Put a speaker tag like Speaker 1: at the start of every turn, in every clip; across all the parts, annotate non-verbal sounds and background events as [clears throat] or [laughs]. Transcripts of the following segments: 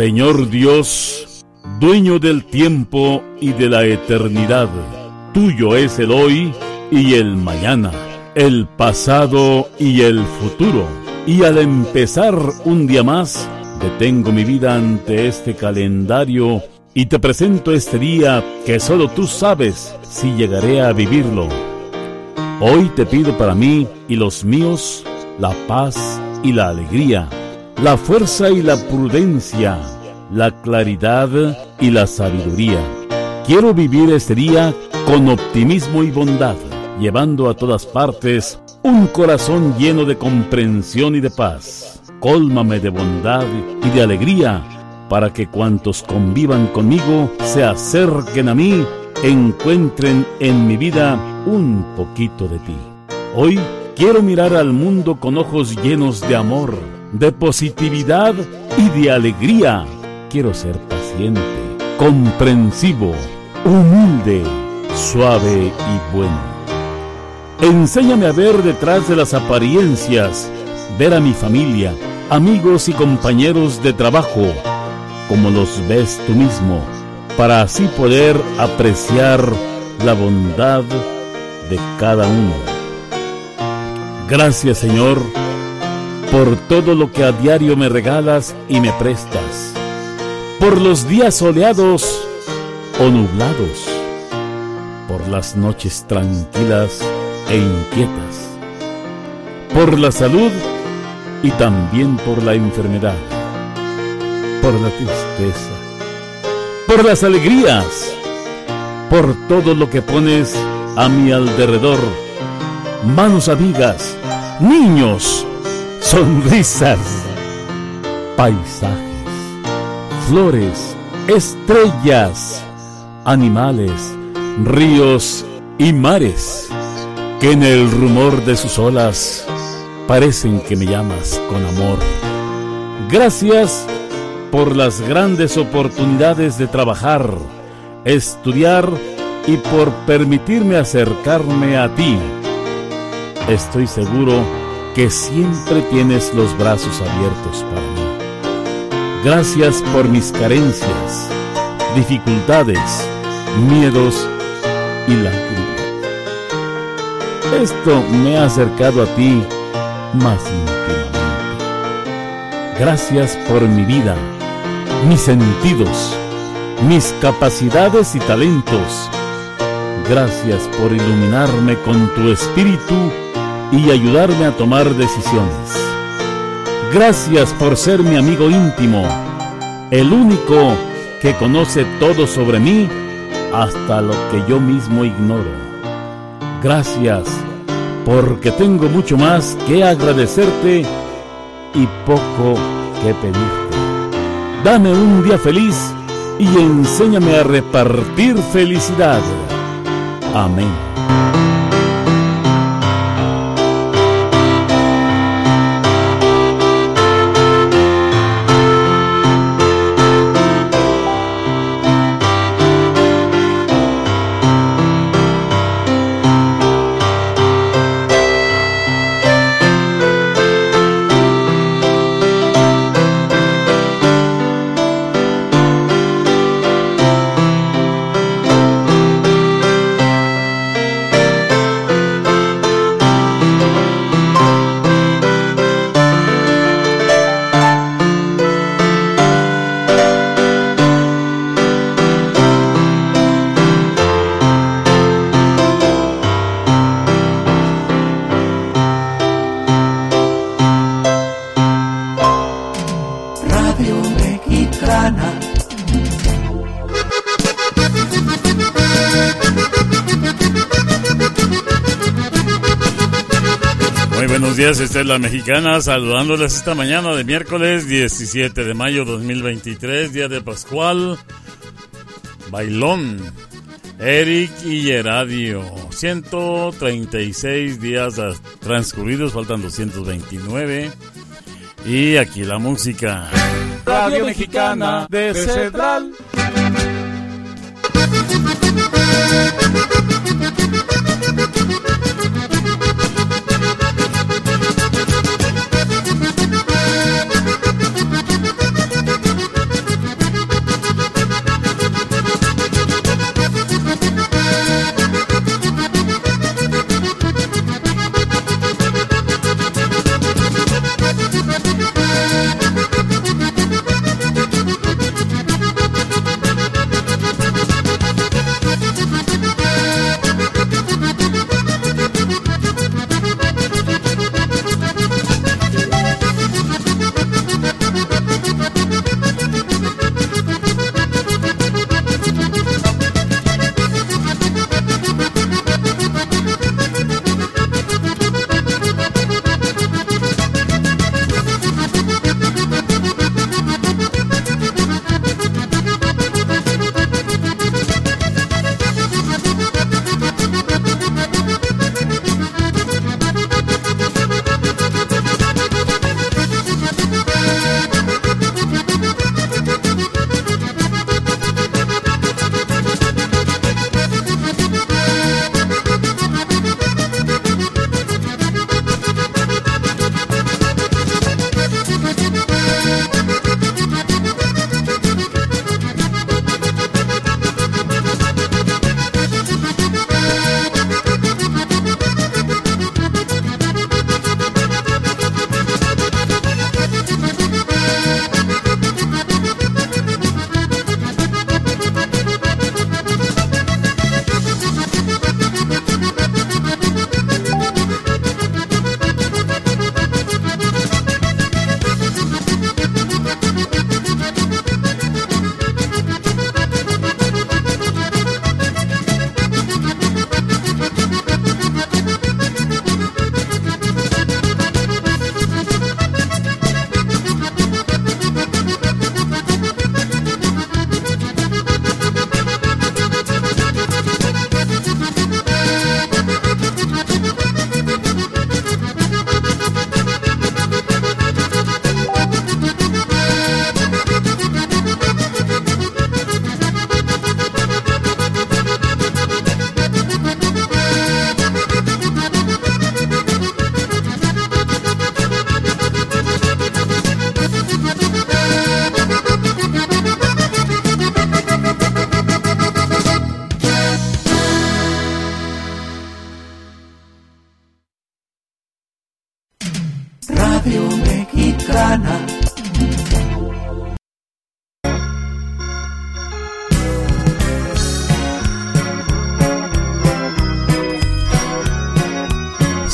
Speaker 1: Señor Dios, dueño del tiempo y de la eternidad, tuyo es el hoy y el mañana, el pasado y el futuro. Y al empezar un día más, detengo mi vida ante este calendario y te presento este día que solo tú sabes si llegaré a vivirlo. Hoy te pido para mí y los míos la paz y la alegría, la fuerza y la prudencia, la claridad y la sabiduría. Quiero vivir este día con optimismo y bondad llevando a todas partes un corazón lleno de comprensión y de paz. Cólmame de bondad y de alegría para que cuantos convivan conmigo se acerquen a mí, encuentren en mi vida un poquito de ti. Hoy quiero mirar al mundo con ojos llenos de amor, de positividad y de alegría. Quiero ser paciente, comprensivo, humilde, suave y bueno. Enséñame a ver detrás de las apariencias, ver a mi familia, amigos y compañeros de trabajo, como los ves tú mismo, para así poder apreciar la bondad de cada uno. Gracias Señor por todo lo que a diario me regalas y me prestas, por los días soleados o nublados, por las noches tranquilas e inquietas, por la salud y también por la enfermedad, por la tristeza, por las alegrías, por todo lo que pones a mi alrededor, manos amigas, niños, sonrisas, paisajes, flores, estrellas, animales, ríos y mares que en el rumor de sus olas parecen que me llamas con amor. Gracias por las grandes oportunidades de trabajar, estudiar y por permitirme acercarme a ti. Estoy seguro que siempre tienes los brazos abiertos para mí. Gracias por mis carencias, dificultades, miedos y lágrimas. Esto me ha acercado a ti más íntimamente. Gracias por mi vida, mis sentidos, mis capacidades y talentos. Gracias por iluminarme con tu espíritu y ayudarme a tomar decisiones. Gracias por ser mi amigo íntimo, el único que conoce todo sobre mí hasta lo que yo mismo ignoro. Gracias, porque tengo mucho más que agradecerte y poco que pedirte. Dame un día feliz y enséñame a repartir felicidad. Amén.
Speaker 2: La mexicana, saludándoles esta mañana de miércoles 17 de mayo 2023, día de Pascual, Bailón, Eric y Heradio, 136 días transcurridos, faltan 229, y aquí la música.
Speaker 3: Radio Mexicana de Central.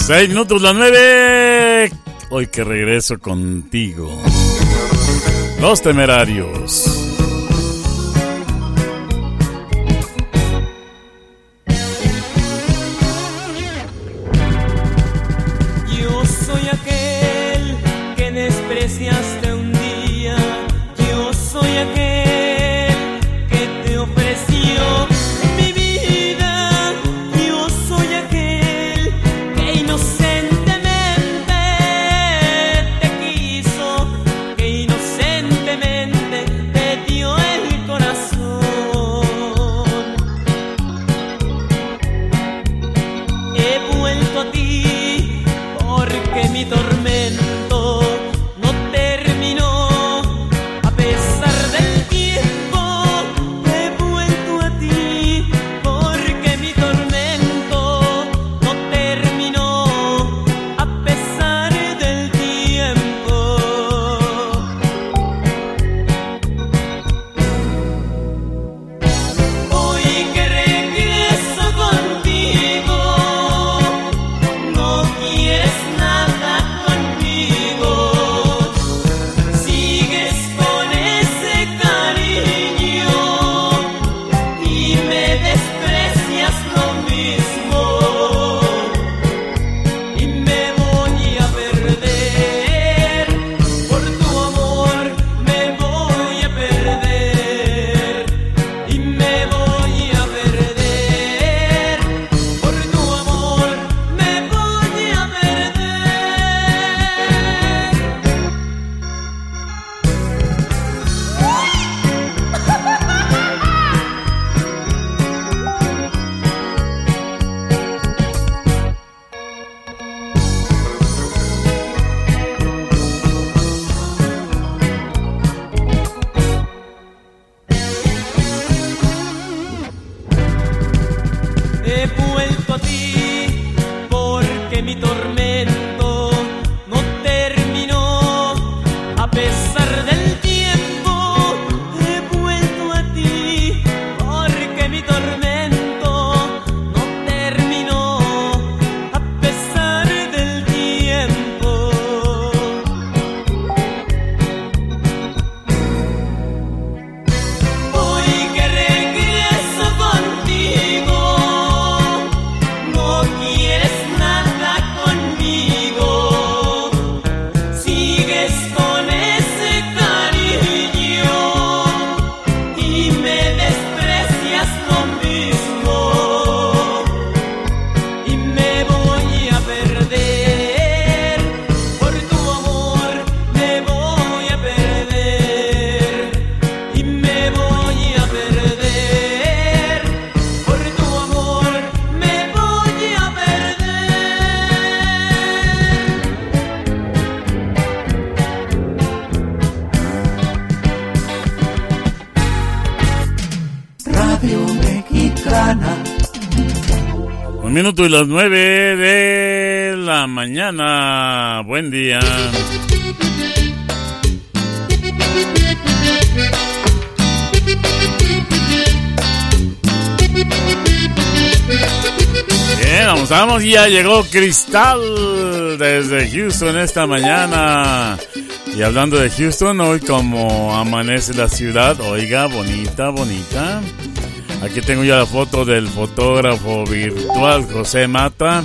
Speaker 2: Seis minutos las nueve. Hoy que regreso contigo. Los temerarios.
Speaker 4: Minuto y las nueve de la mañana. Buen día. Bien, vamos, vamos, ya llegó Cristal desde Houston esta mañana. Y hablando de Houston, hoy como amanece la ciudad, oiga, bonita, bonita. Aquí tengo ya la foto del fotógrafo virtual José Mata.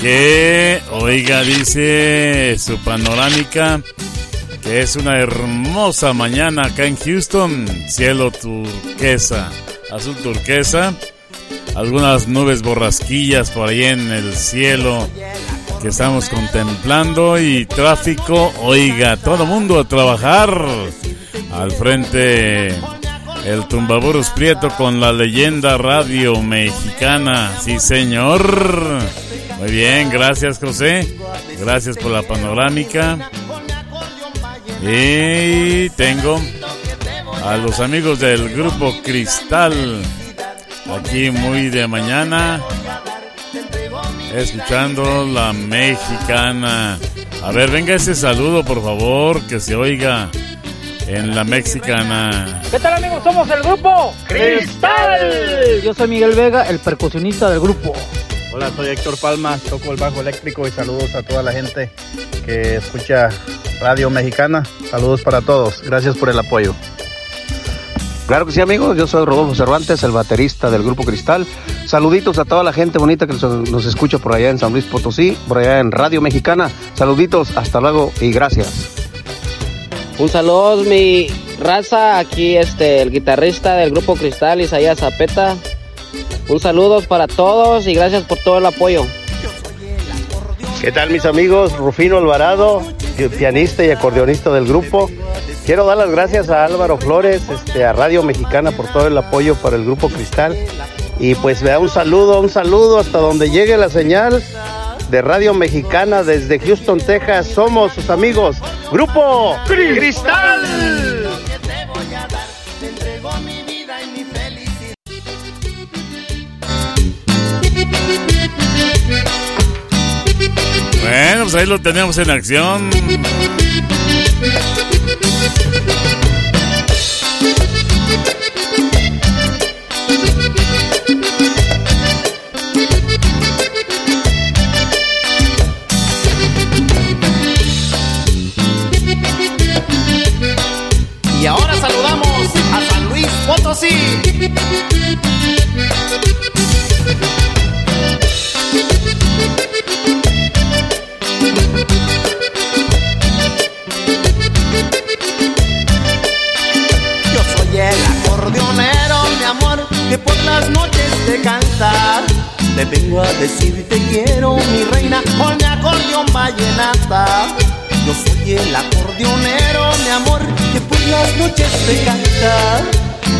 Speaker 4: Que, oiga, dice su panorámica que es una hermosa mañana acá en Houston. Cielo turquesa, azul turquesa. Algunas nubes borrasquillas por ahí en el cielo que estamos contemplando y tráfico. Oiga, todo mundo a trabajar al frente el Tumbaburus Prieto con la leyenda radio mexicana. Sí, señor. Muy bien, gracias José. Gracias por la panorámica. Y tengo a los amigos del grupo Cristal. Aquí muy de mañana. Escuchando la mexicana. A ver, venga ese saludo, por favor, que se oiga en la mexicana.
Speaker 5: ¿Qué tal amigos? Somos el grupo Cristal. Yo soy Miguel Vega, el percusionista del grupo.
Speaker 6: Hola, soy Héctor Palma, toco el bajo eléctrico y saludos a toda la gente que escucha Radio Mexicana. Saludos para todos, gracias por el apoyo.
Speaker 7: Claro que sí, amigos. Yo soy Rodolfo Cervantes, el baterista del Grupo Cristal. Saluditos a toda la gente bonita que nos escucha por allá en San Luis Potosí, por allá en Radio Mexicana. Saluditos, hasta luego y gracias.
Speaker 8: Un saludo, mi raza, aquí este, el guitarrista del grupo Cristal, Isaías Zapeta. Un saludo para todos y gracias por todo el apoyo.
Speaker 9: ¿Qué tal mis amigos? Rufino Alvarado, pianista y acordeonista del grupo. Quiero dar las gracias a Álvaro Flores, este, a Radio Mexicana por todo el apoyo para el grupo Cristal. Y pues vea un saludo, un saludo hasta donde llegue la señal de Radio Mexicana desde Houston, Texas. Somos sus amigos, Grupo Cristal.
Speaker 4: Bueno, pues ahí lo tenemos en acción.
Speaker 10: Por las noches te canta. Te vengo a decir te quiero, mi reina, con mi acordeón vallenata. Yo soy el acordeonero, mi amor, que por las noches te canta.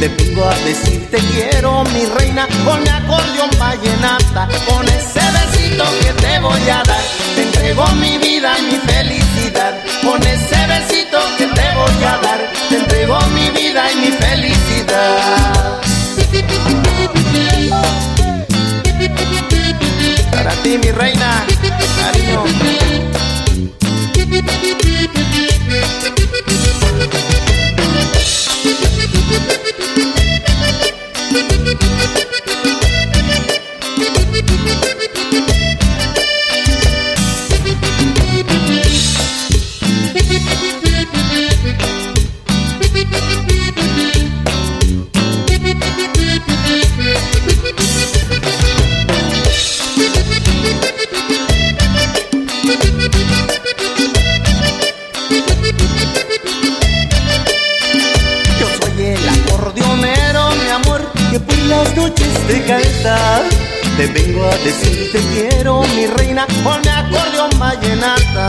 Speaker 10: Te vengo a decir te quiero, mi reina, con mi acordeón vallenata, con ese besito que te voy a dar. Te entrego mi vida, mi felicidad, con ese besito que te voy a dar. Te entrego mi vida y mi felicidad. Para ti, mi reina, cariño. Noches te canta. Te vengo a decir te quiero, mi reina, con mi acordeón vallenata.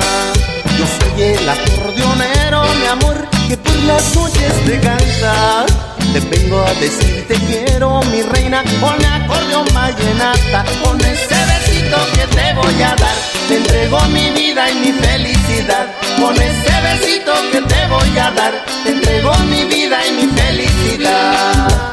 Speaker 10: Yo soy el acordeonero, mi amor, que por las noches te canta. Te vengo a decir te quiero, mi reina, con mi acordeón vallenata. Con ese besito que te voy a dar, te entrego mi vida y mi felicidad. Con ese besito que te voy a dar, te entrego mi vida y mi felicidad.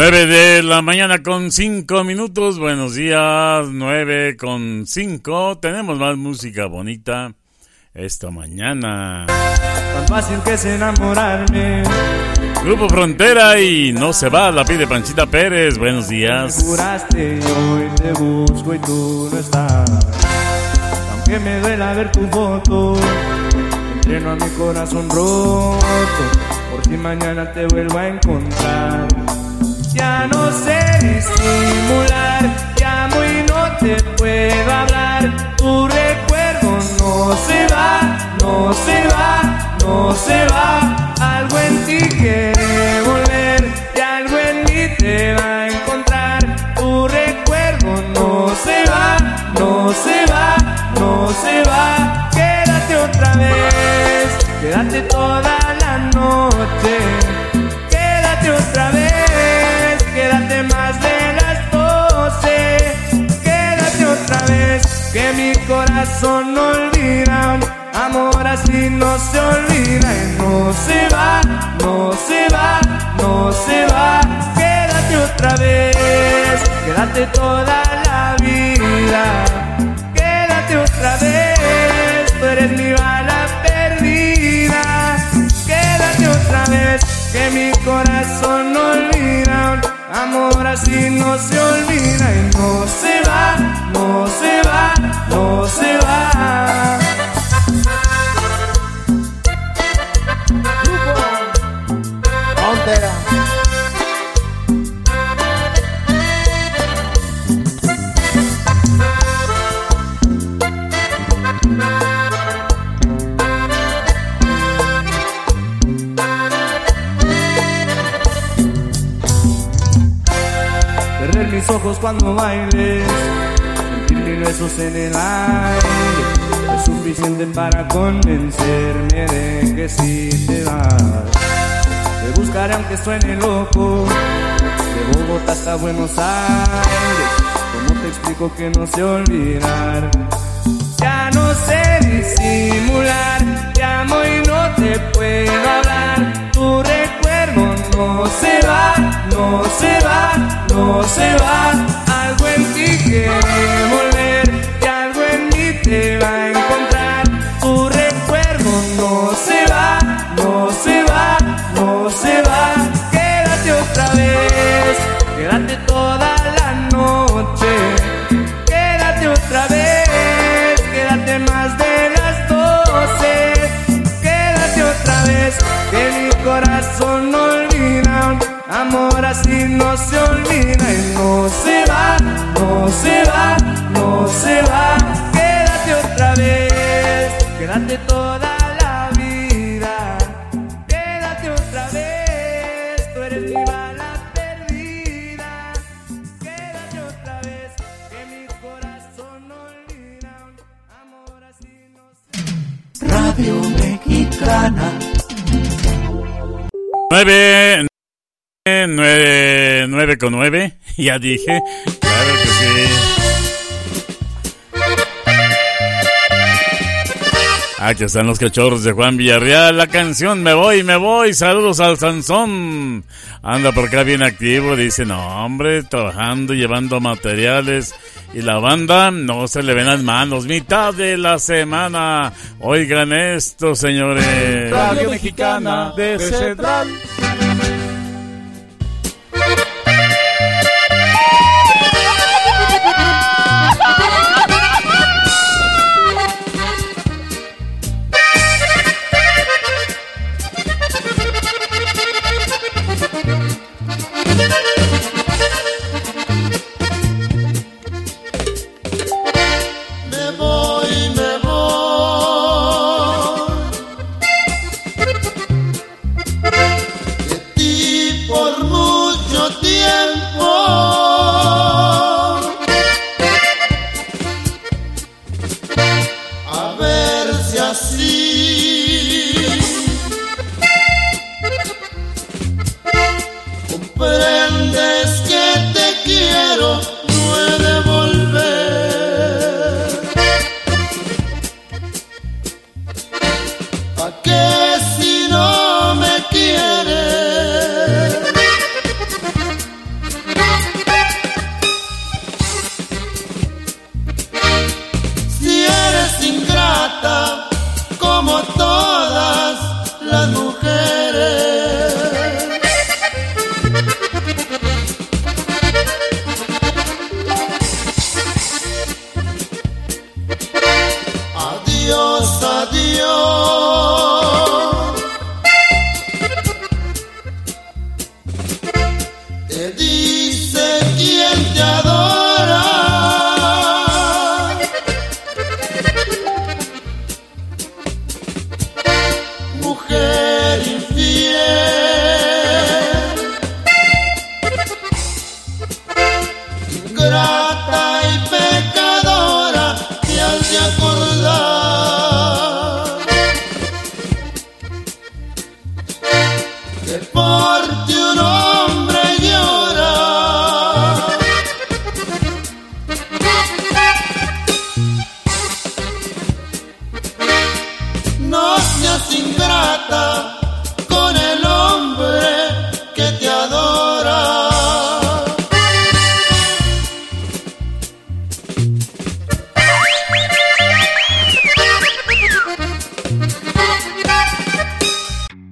Speaker 4: 9 de la mañana con 5 minutos. Buenos días, 9 con 5. Tenemos más música bonita esta mañana.
Speaker 11: Tan fácil que es enamorarme.
Speaker 4: Grupo Frontera y no se va, la pide Panchita Pérez. Buenos
Speaker 11: Me
Speaker 4: días.
Speaker 11: juraste y hoy te busco y tú no estás. Aunque me duela ver tu foto, entreno a mi corazón roto. Por mañana te vuelvo a encontrar. Ya no sé disimular, llamo y no te puedo hablar. Tu recuerdo no se va, no se va, no se va. Algo en ti quiere volver y algo en mí te va a encontrar. Tu recuerdo no se va, no se va, no se va. Quédate otra vez, quédate toda la noche. Que mi corazón no olvida. Amor así no se olvida y no se va, no se va, no se va. Quédate otra vez, quédate toda la vida. Quédate otra vez, tú eres mi bala perdida. Quédate otra vez, que mi corazón no olvida. Amor así no se olvida y no se va, no se va, no se va. Cuando bailes, sentir besos en el aire, es suficiente para convencerme de que si te vas. Te buscaré aunque suene loco, de Bogotá hasta Buenos Aires. ¿Cómo te explico que no sé olvidar? Ya no sé disimular, te amo y no te puedo hablar. Tu recuerdo no se va, no se va, no se va. Algo en ti quiere Amor así no se olvida y no se va, no se va, no se va. Quédate otra vez, quédate toda la vida. Quédate otra vez, tú eres mi bala perdida. Quédate otra vez, que mi corazón no olvida. Amor así no se Radio Mexicana. Muy bien.
Speaker 4: 9 con 9, ya dije, claro que sí. Aquí están los cachorros de Juan Villarreal, la canción Me voy, me voy, saludos al Sansón. Anda por acá bien activo, dice, no hombre, trabajando, llevando materiales. Y la banda no se le ven las manos, mitad de la semana. Oigan esto, señores.
Speaker 6: Radio Mexicana de Central.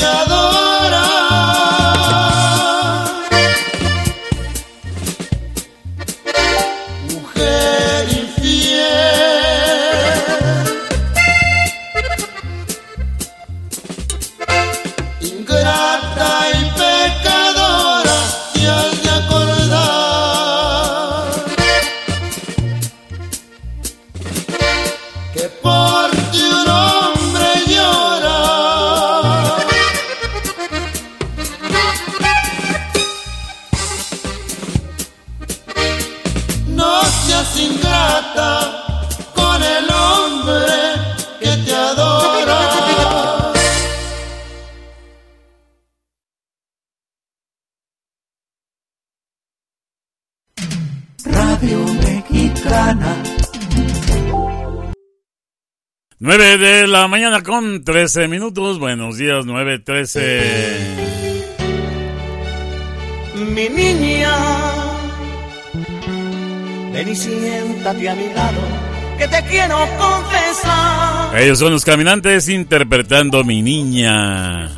Speaker 12: Quien
Speaker 4: 9 de la mañana con 13 minutos. Buenos días, 9.13.
Speaker 10: Mi niña, ven y siéntate a mi lado, que te quiero confesar.
Speaker 4: Ellos son los caminantes interpretando Mi Niña.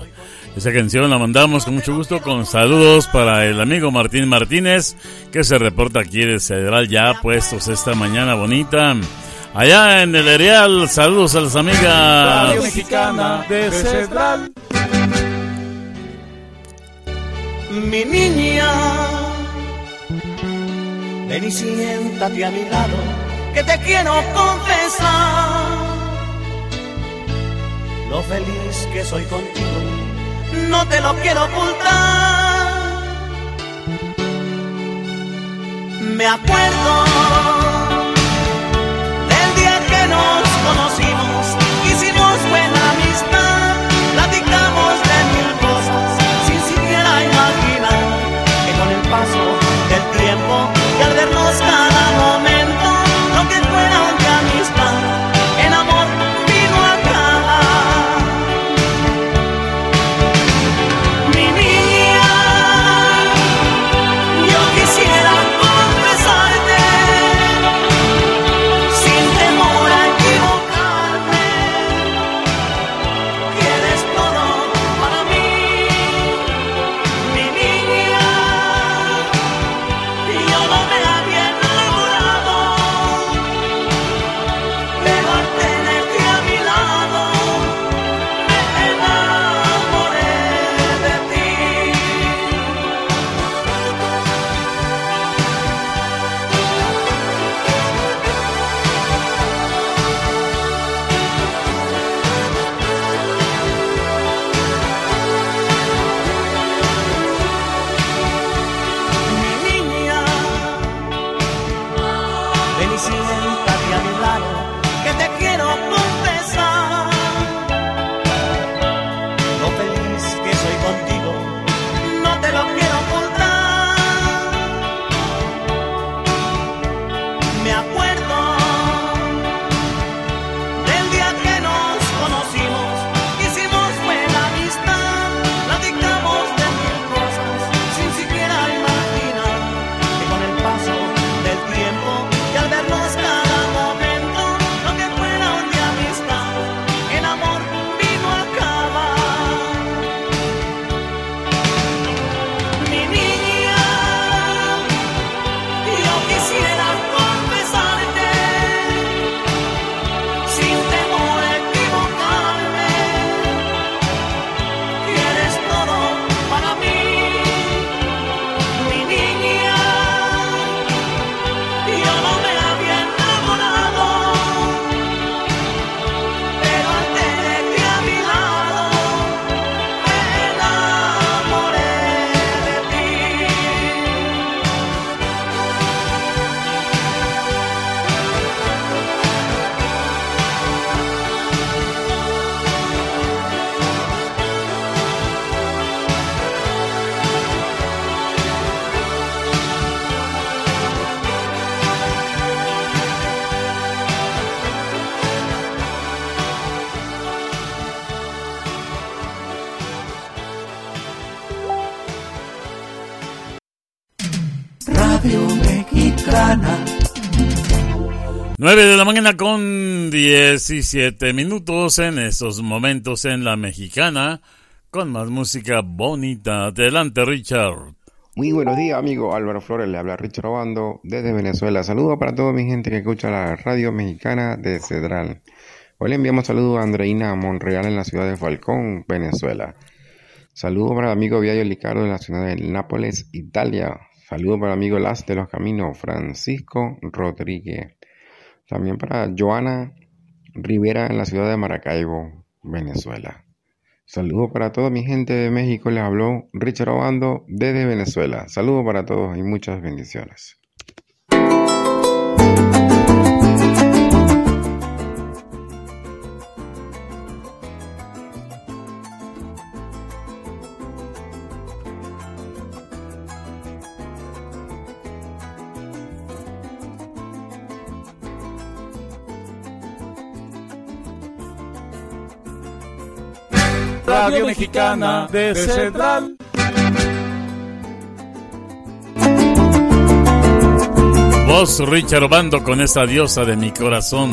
Speaker 4: Esa canción la mandamos con mucho gusto con saludos para el amigo Martín Martínez que se reporta aquí de Cedral ya puestos esta mañana bonita. Allá en el Erial, saludos a las amigas.
Speaker 13: Radio Mexicana de Cedral.
Speaker 10: Mi niña, ven y siéntate a mi lado, que te quiero confesar lo feliz que soy contigo, no te lo quiero ocultar. Me acuerdo Radio Mexicana.
Speaker 4: 9 de la mañana con 17 minutos en esos momentos en la mexicana con más música bonita. Adelante, Richard.
Speaker 14: Muy buenos días, amigo Álvaro Flores. Le habla Richard Obando desde Venezuela. Saludos para toda mi gente que escucha la radio mexicana de Cedral. Hoy le enviamos saludos a Andreina Monreal en la ciudad de Falcón, Venezuela. Saludos para el amigo Viayo Licardo en la ciudad de Nápoles, Italia. Saludos para amigo Las de los Caminos, Francisco Rodríguez. También para Joana Rivera en la ciudad de Maracaibo, Venezuela. Saludos para toda mi gente de México. Les habló Richard Obando desde Venezuela. Saludos para todos y muchas bendiciones.
Speaker 3: Radio Mexicana de Central.
Speaker 15: Voz Richard Obando con esa diosa de mi corazón.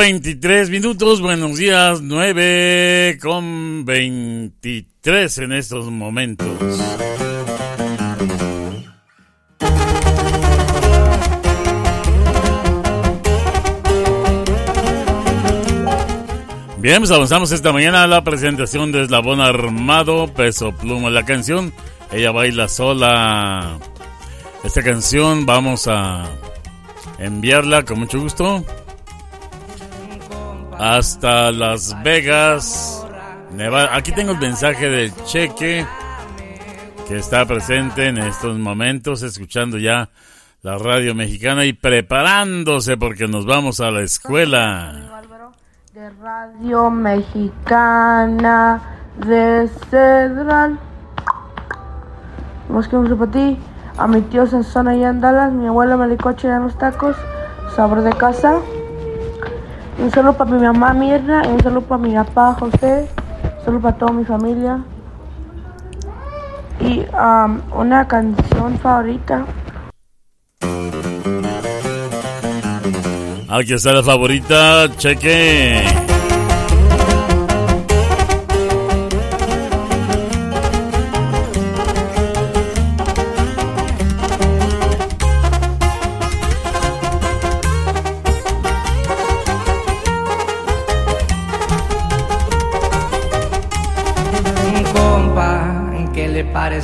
Speaker 15: 23 minutos. Buenos días, 9 con 23 en estos momentos. Bien, pues avanzamos esta mañana a la presentación de Eslabón Armado, Peso Pluma. La canción, ella baila sola. Esta canción vamos a enviarla con mucho gusto hasta Las Vegas, Nevada. Aquí tengo el mensaje del cheque que está presente en estos momentos, escuchando ya la radio mexicana y preparándose porque nos vamos a la escuela.
Speaker 16: De Radio Mexicana de Cedral. Más que un para ti, a mi tío Sensona y Andalas, mi abuela Melicoche en los tacos, sabor de casa. Un saludo para mi mamá Mirna un saludo para mi papá José. Un saludo para toda mi familia. Y um, una canción favorita.
Speaker 4: Aquí está la favorita, cheque.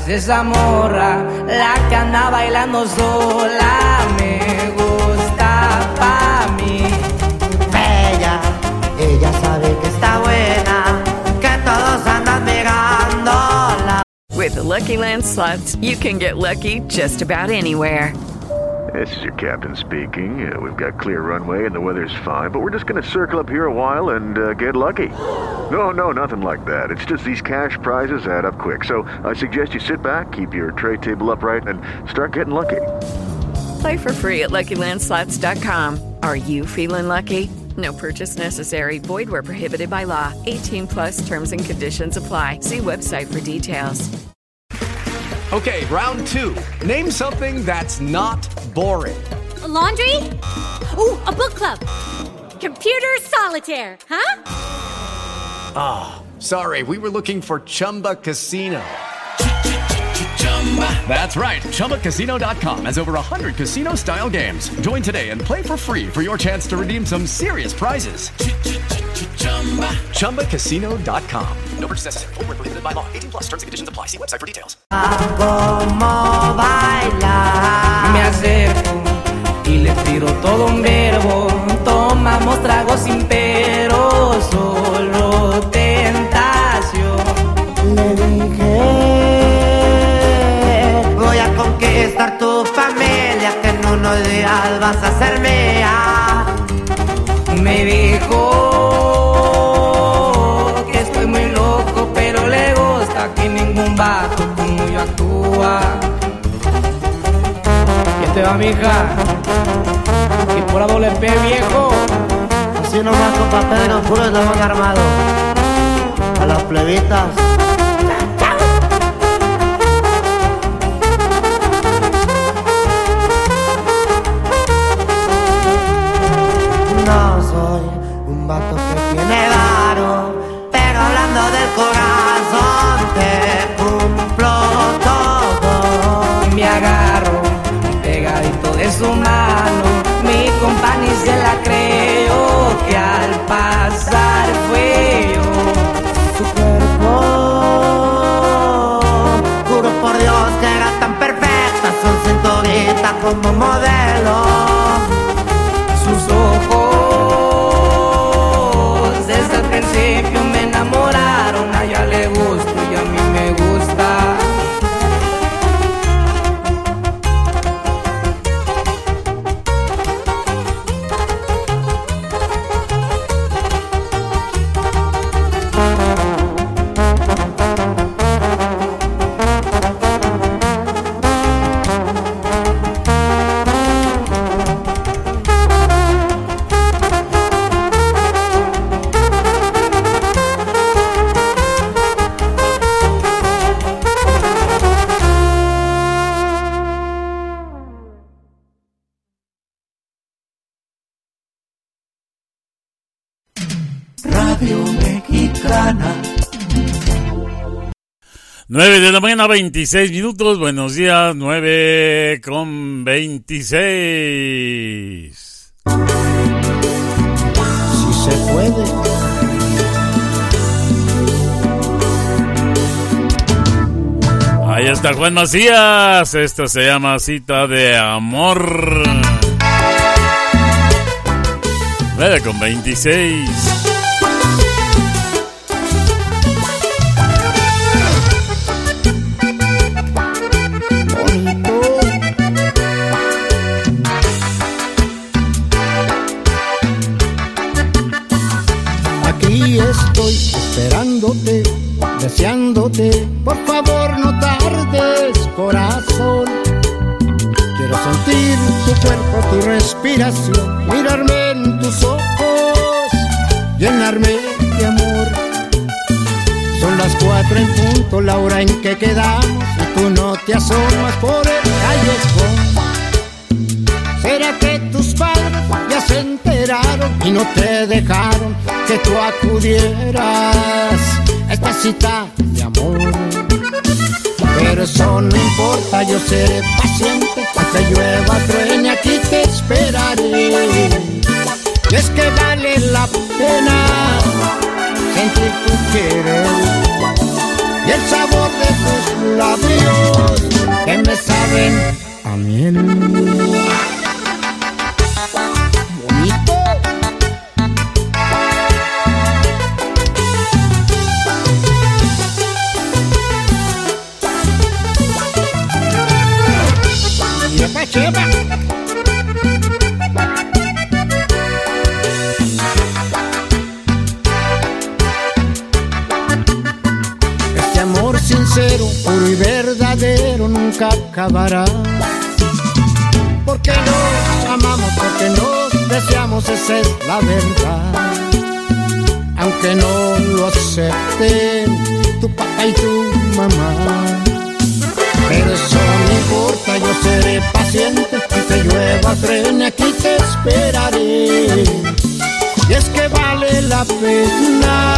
Speaker 17: Le esa morra? La que anda bailando sola me gusta pa' mí.
Speaker 18: Ella, ella sabe que está buena, que todos andan mirándola.
Speaker 19: With the Lucky Land slots, you can get lucky just about anywhere.
Speaker 20: This is your captain speaking. Uh, we've got clear runway and the weather's fine, but we're just going to circle up here a while and uh, get lucky. No, no, nothing like that. It's just these cash prizes add up quick. So I suggest you sit back, keep your tray table upright, and start getting lucky.
Speaker 19: Play for free at LuckyLandSlots.com. Are you feeling lucky? No purchase necessary. Void where prohibited by law. 18 plus terms and conditions apply. See website for details.
Speaker 21: Okay, round two. Name something that's not boring.
Speaker 22: A laundry? Ooh, a book club. Computer solitaire, huh?
Speaker 21: Ah, sorry, we were looking for Chumba Casino. That's right. ChumbaCasino.com has over 100 casino style games. Join today and play for free for your chance to redeem some serious prizes. ChumbaCasino.com. No purchase necessary. Where prohibited by law. 18 plus terms and conditions apply. See website for details.
Speaker 17: Como baila, me acerco y le tiro todo un verbo. Tomamos tragos sin pero,
Speaker 18: vas a ser mía.
Speaker 17: Me dijo que estoy muy loco, pero le gusta que ningún vato como yo actúa. Y te va, mija. Y por la doble P, viejo.
Speaker 18: Así nomás con papel oscuro estamos armados. A las plebitas.
Speaker 17: La
Speaker 4: mañana, 26 minutos. Buenos días, 9 con 26.
Speaker 18: Si se puede.
Speaker 4: Ahí está Juan Macías. Esto se llama Cita de Amor. 9 con 26.
Speaker 15: Mirarme en tus ojos, llenarme de amor. Son las cuatro en punto, la hora en que quedamos, y tú no te asomas por el callejón. Será que tus padres ya se enteraron y no te dejaron que tú acudieras a esta cita de amor. Pero eso no importa, yo seré paciente, hasta llueva, truene, aquí esperaré. Y es que vale la pena sentir tu querer y el sabor de tus labios que me saben a miel. Acabará. Porque nos amamos, porque nos deseamos, esa es la verdad. Aunque no lo acepten tu papá y tu mamá. Pero eso no importa, yo seré paciente, que te llueva, frene, aquí te esperaré. Y es que vale la pena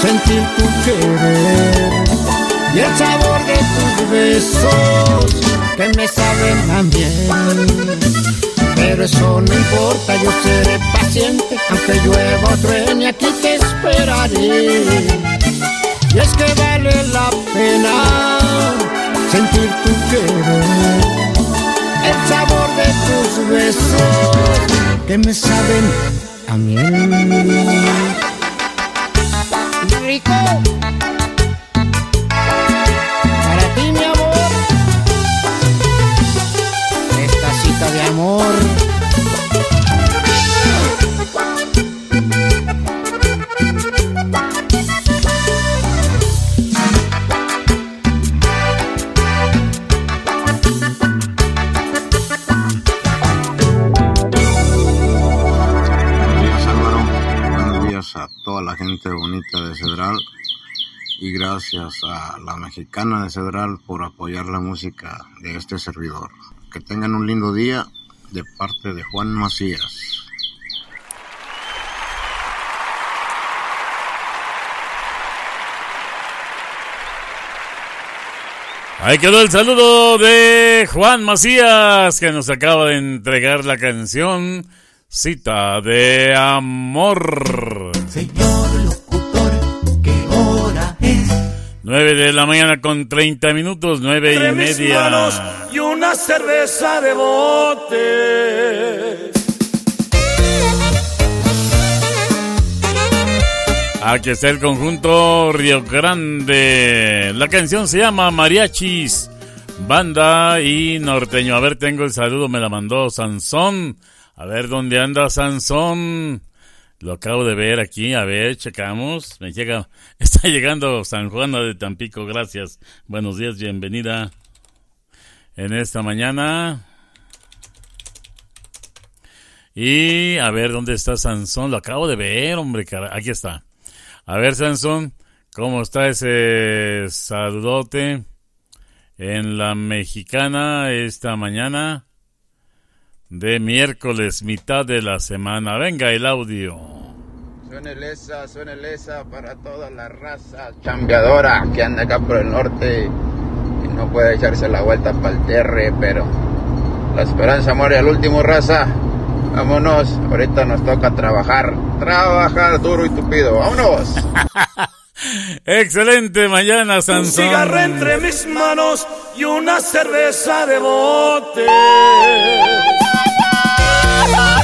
Speaker 15: sentir tu querer y el sabor de tus besos que me saben tan bien. Pero eso no importa, yo seré paciente, aunque llueva o truene, aquí te esperaré. Y es que vale la pena sentir tu querer, el sabor de tus besos que me saben a miel. Rico. Amor.
Speaker 14: Toda la gente bonita de Cedral y gracias a la mexicana de Cedral por apoyar la música de este servidor. Que tengan un lindo día de parte de Juan Macías.
Speaker 4: Ahí quedó el saludo de Juan Macías que nos acaba de entregar la canción Cita de Amor.
Speaker 13: Señor
Speaker 4: 9 de la mañana con 30 minutos, nueve y
Speaker 23: Entre mis
Speaker 4: media.
Speaker 23: manos y una cerveza de bote.
Speaker 4: Aquí está el conjunto Río Grande. La canción se llama Mariachis, Banda y Norteño. A ver, tengo el saludo, me la mandó Sansón. A ver, ¿dónde anda Sansón? Lo acabo de ver aquí, a ver, checamos. Me llega, [laughs] está llegando San Juana de Tampico, gracias. Buenos días, bienvenida en esta mañana. Y a ver, ¿dónde está Sansón? Lo acabo de ver, hombre, cara. Aquí está. A ver, Sansón, ¿cómo está ese saludote en la mexicana esta mañana de miércoles, mitad de la semana? Venga el audio.
Speaker 6: Suene lesa, suene lesa para toda la raza chambeadora que anda acá por el norte y no puede echarse la vuelta para el terre, pero la esperanza muere al último raza. Vámonos, ahorita nos toca trabajar, trabajar duro y tupido, vámonos. [laughs]
Speaker 4: Excelente mañana,
Speaker 23: Un
Speaker 4: Sansón.
Speaker 23: cigarro entre mis manos y una cerveza de bote. Un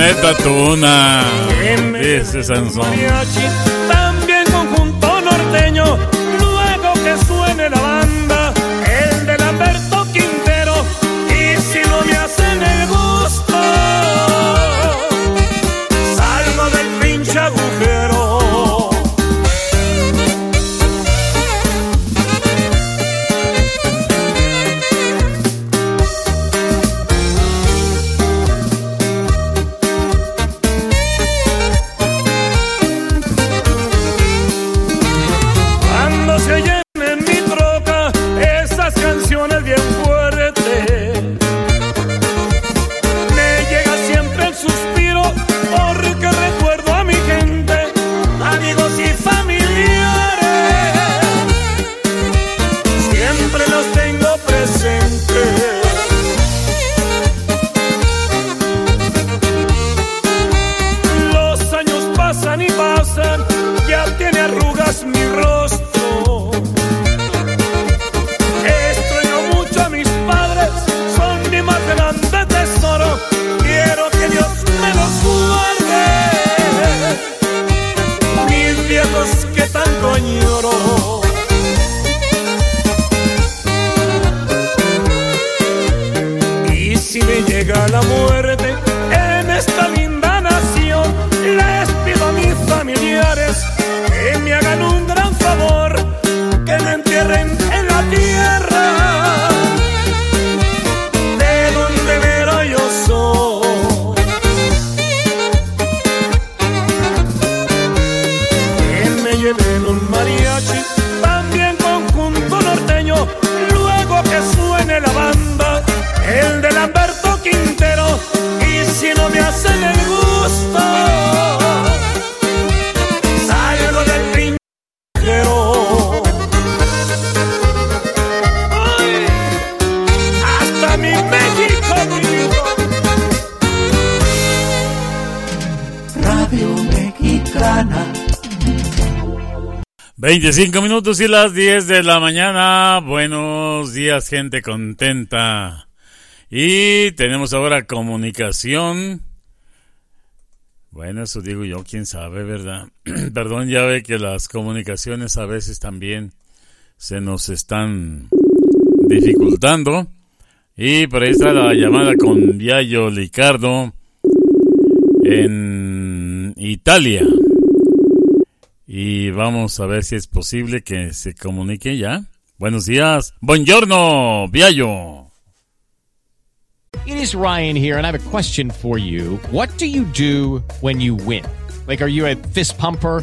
Speaker 23: planeta tuna. Dice Sansón. 25 minutos y las 10 de la mañana. Buenos días, gente contenta. Y tenemos ahora comunicación. Bueno, eso digo yo, quién sabe, ¿verdad? [clears throat] Perdón, ya ve que las comunicaciones a veces también se nos están dificultando. Y por ahí está la llamada con Viallo Licardo en Italia. Y vamos a ver si es posible que se comunique ya. Buenos días. Buongiorno, Viallo.
Speaker 24: It is Ryan here, and I have a question for you. What do you do when you win? Like, are you a fist pumper?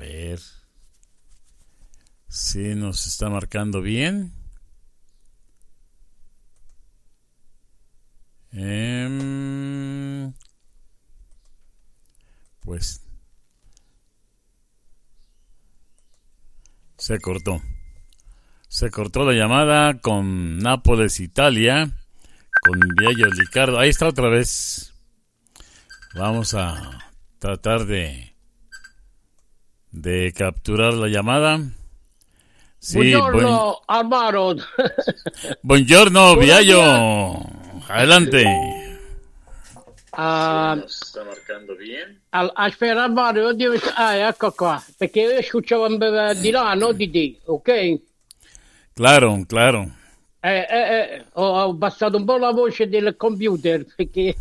Speaker 23: Ver. Si nos está marcando bien. Em, pues se cortó. Se cortó la llamada con Nápoles, Italia, con Viallo Ricardo. Ahí está otra vez. Vamos a tratar de de capturar la llamada. Sí,
Speaker 25: Buongiorno, Álvaro. [laughs]
Speaker 23: Buongiorno, Viallo. Adelante.
Speaker 25: Ah,
Speaker 26: sta marcando bien.
Speaker 25: al- aspetta, Alvaro, devo... Ah, ecco qua. Perché io eh, di là, non di te, ok?
Speaker 4: Claro, claro.
Speaker 25: Eh, eh, eh, ho abbassato un po' la voce del computer perché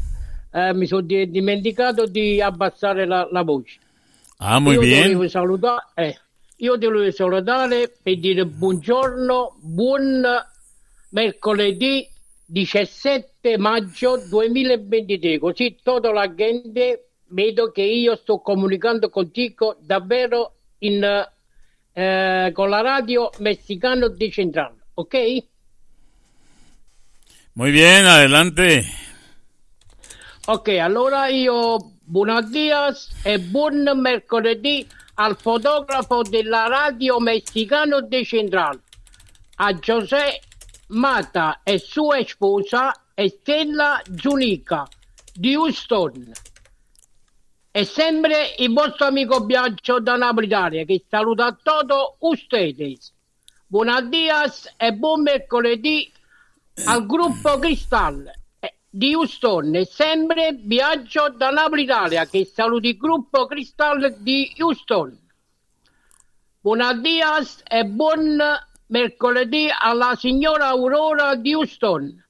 Speaker 25: eh, mi sono di- dimenticato di abbassare la, la voce.
Speaker 4: Ah, muy
Speaker 25: io
Speaker 4: bien.
Speaker 25: Devo salutare, eh, io devo salutare per dire buongiorno, buon mercoledì 17 maggio 2023, così tutta la gente vedo che io sto comunicando contigo davvero in, eh, con la radio messicano decentrale, ok?
Speaker 4: Muy bien, adelante.
Speaker 25: Ok, allora io buonasera e buon mercoledì al fotografo della radio messicano decentrale, a José Mata e sua sposa Estella Giunica di Houston. E sempre il vostro amico Biagio da Napoli Italia che saluta a tutti ustedes. Buonasera e buon mercoledì al gruppo Cristal di Houston e sempre viaggio da Napoli Italia che saluti il gruppo Cristal di Houston. Buonasera e buon mercoledì alla signora Aurora di Houston.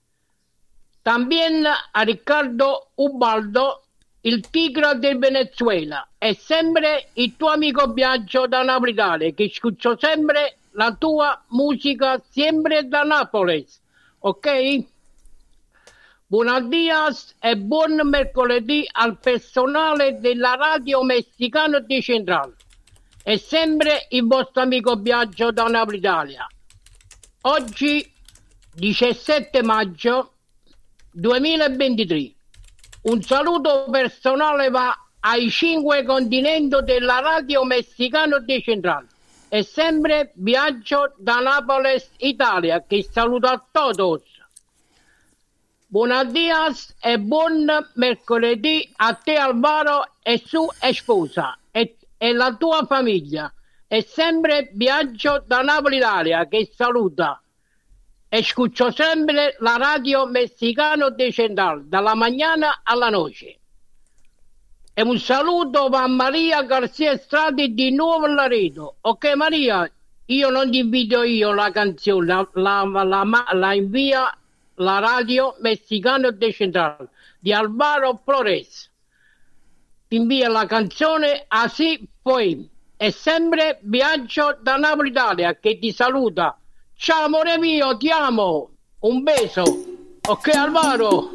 Speaker 25: También a Riccardo Ubaldo, il tigre del Venezuela. E sempre il tuo amico Biagio da Napoli Italia che ascolto sempre la tua musica sempre da Napoli. Ok? Buonasera e buon mercoledì al personale della radio messicano di Centrale. E sempre il vostro amico Biagio da Napoli Italia. Oggi 17 maggio 2023. Un saluto personale va ai cinque continenti della radio messicano di Centrale. E sempre viaggio da Napoli, Italia, che saluta a todos. Buonasera e buon mercoledì a te Alvaro e sua sposa e, e la tua famiglia. E sempre viaggio da Napoli Italia che saluta. Escucho sempre la radio messicano decentrale, dalla mañana alla noche. E un saluto a Maria Garcia Strati di Nuovo Laredo. Ok Maria, io non ti invito io la canzone, la, la, la- la invia la radio messicano decentrale di Alvaro Flores. Ti invia la canzone Así poi. E sempre viaggio da Napoli Italia che ti saluta. Ciao amore mio, ti amo. Un beso. Ok Alvaro.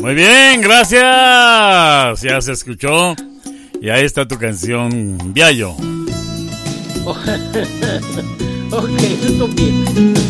Speaker 4: Muy bien, gracias. Ya se escuchó. Y ahí está tu canción, Viallo. [laughs]
Speaker 25: ok, tutto.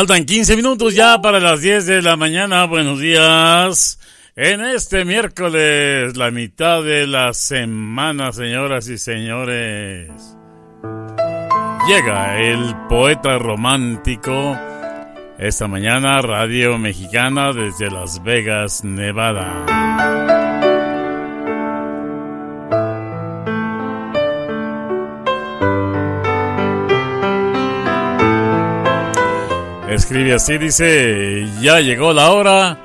Speaker 4: Faltan 15 minutos ya para las 10 de la mañana. Buenos días. En este miércoles, la mitad de la semana, señoras y señores. Llega el poeta romántico. Esta mañana, Radio Mexicana desde Las Vegas, Nevada. Escribe así, dice, ya llegó la hora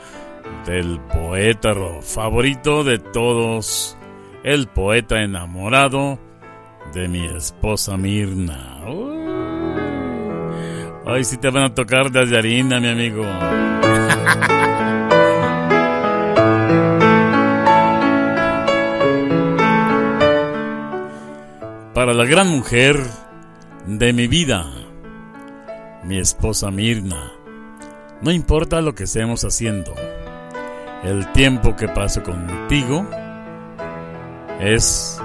Speaker 4: del poeta favorito de todos, el poeta enamorado de mi esposa Mirna. Uy. Ay, sí te van a tocar de harina, mi amigo. [laughs] Para la gran mujer de mi vida, mi esposa Mirna. No importa lo que estemos haciendo, el tiempo que paso contigo es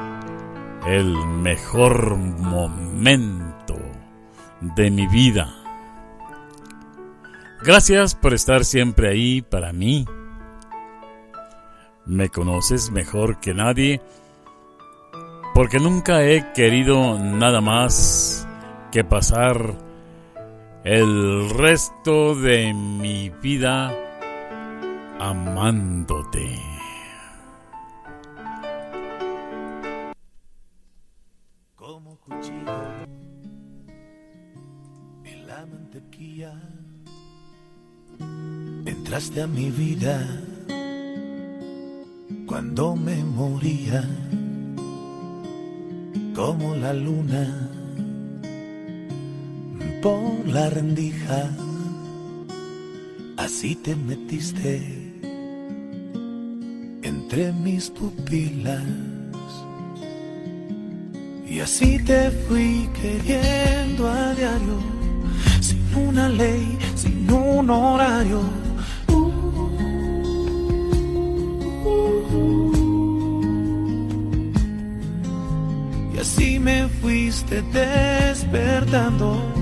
Speaker 4: el mejor momento de mi vida. Gracias por estar siempre ahí para mí. Me conoces mejor que nadie porque nunca he querido nada más que pasar el resto de mi vida amándote.
Speaker 27: Como cuchillo en la mantequilla. Entraste a mi vida cuando me moría. Como la luna por la rendija. Así te metiste entre mis pupilas. Y así te fui queriendo a diario, sin una ley, sin un horario. Y así me fuiste despertando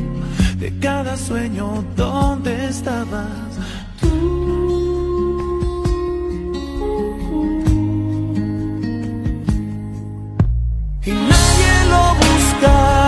Speaker 27: de cada sueño donde estabas. Y nadie lo buscaba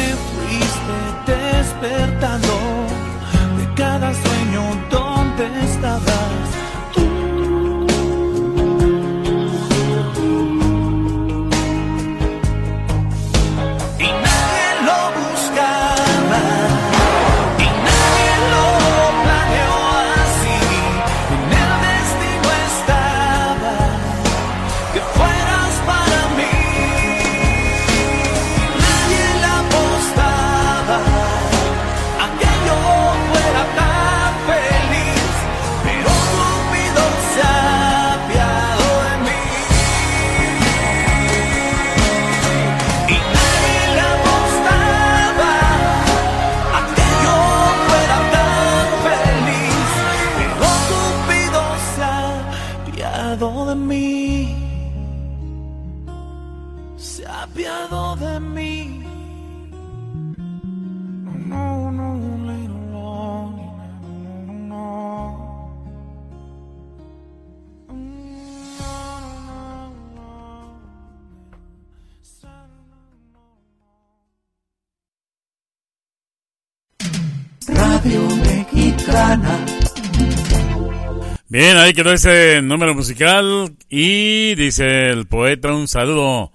Speaker 27: Me fuiste despertando de cada
Speaker 4: Bien, ahí quedó ese número musical y dice el poeta un saludo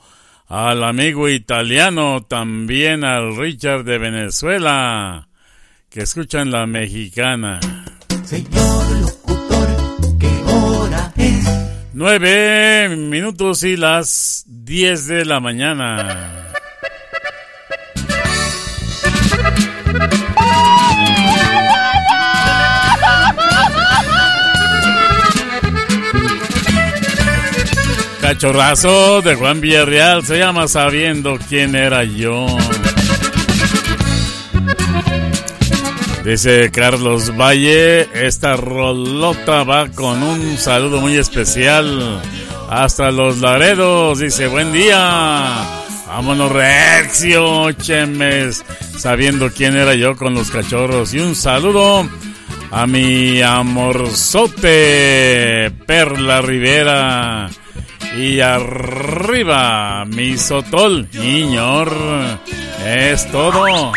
Speaker 4: al amigo italiano, también al Richard de Venezuela, que escuchan la mexicana.
Speaker 27: Señor locutor, ¿qué hora es?
Speaker 4: Nueve minutos y las diez de la mañana. Cachorrazo de Juan Villarreal se llama Sabiendo quién era yo. Dice Carlos Valle, esta rolota va con un saludo muy especial hasta los Laredos. Dice, buen día. Vámonos, Rexio, Chemes, sabiendo quién era yo con los cachorros. Y un saludo a mi amorzote, Perla Rivera. Y arriba, mi sotol, niñor. Es todo.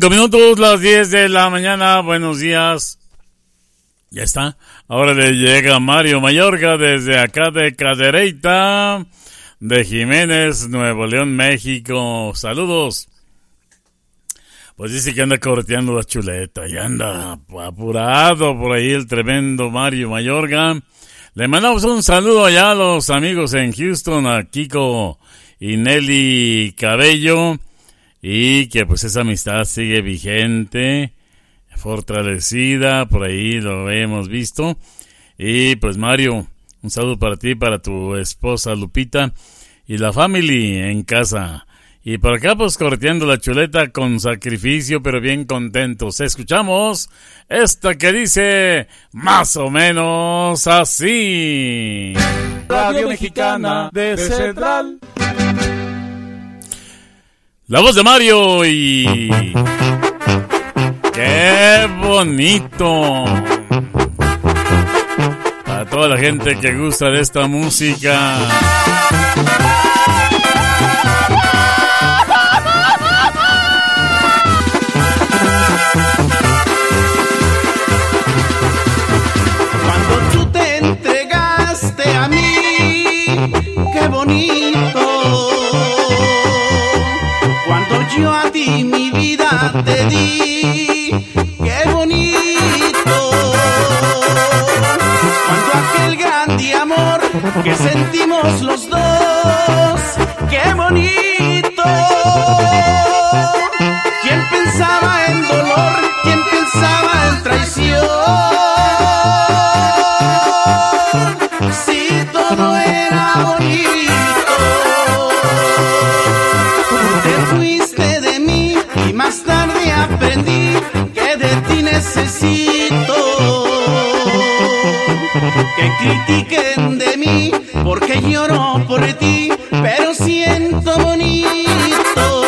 Speaker 4: Cinco minutos, las 10 de la mañana. Buenos días. Ya está. Ahora le llega Mario Mayorga desde acá de Cadereyta, de Jiménez, Nuevo León, México. Saludos. Pues dice que anda correteando la chuleta y anda apurado por ahí el tremendo Mario Mayorga. Le mandamos un saludo allá a los amigos en Houston, a Kiko y Nelly Cabello. Y que pues esa amistad sigue vigente, fortalecida, por ahí lo hemos visto. Y pues Mario, un saludo para ti, para tu esposa Lupita y la family en casa. Y por acá pues corteando la chuleta con sacrificio, pero bien contentos. Escuchamos esta que dice más o menos así.
Speaker 3: Radio Mexicana de Central.
Speaker 4: La voz de Mario y... ¡Qué bonito! Para toda la gente que gusta de esta música.
Speaker 13: Yo a ti mi vida te di, qué bonito. Cuando aquel grande amor que sentimos los dos, qué bonito. Que de ti necesito. Que critiquen de mí porque lloro por ti, pero siento bonito.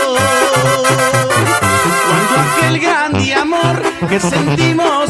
Speaker 13: Cuando aquel grande amor que sentimos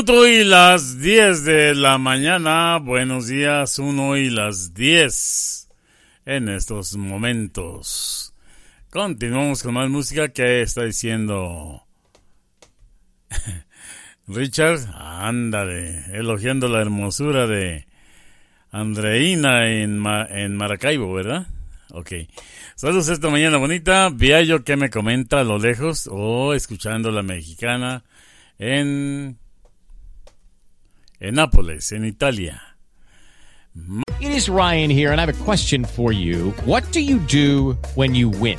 Speaker 4: minuto y las 10 de la mañana. Buenos días, uno y las 10 en estos momentos. Continuamos con más música que está diciendo [laughs] Richard. Ándale, elogiando la hermosura de Andreina en, en Maracaibo, ¿verdad? Ok. Saludos esta mañana bonita. Viallo que me comenta a lo lejos o escuchando la mexicana en, en Nápoles, en Italia.
Speaker 24: It is Ryan here, and I have a question for you. What do you do when you win?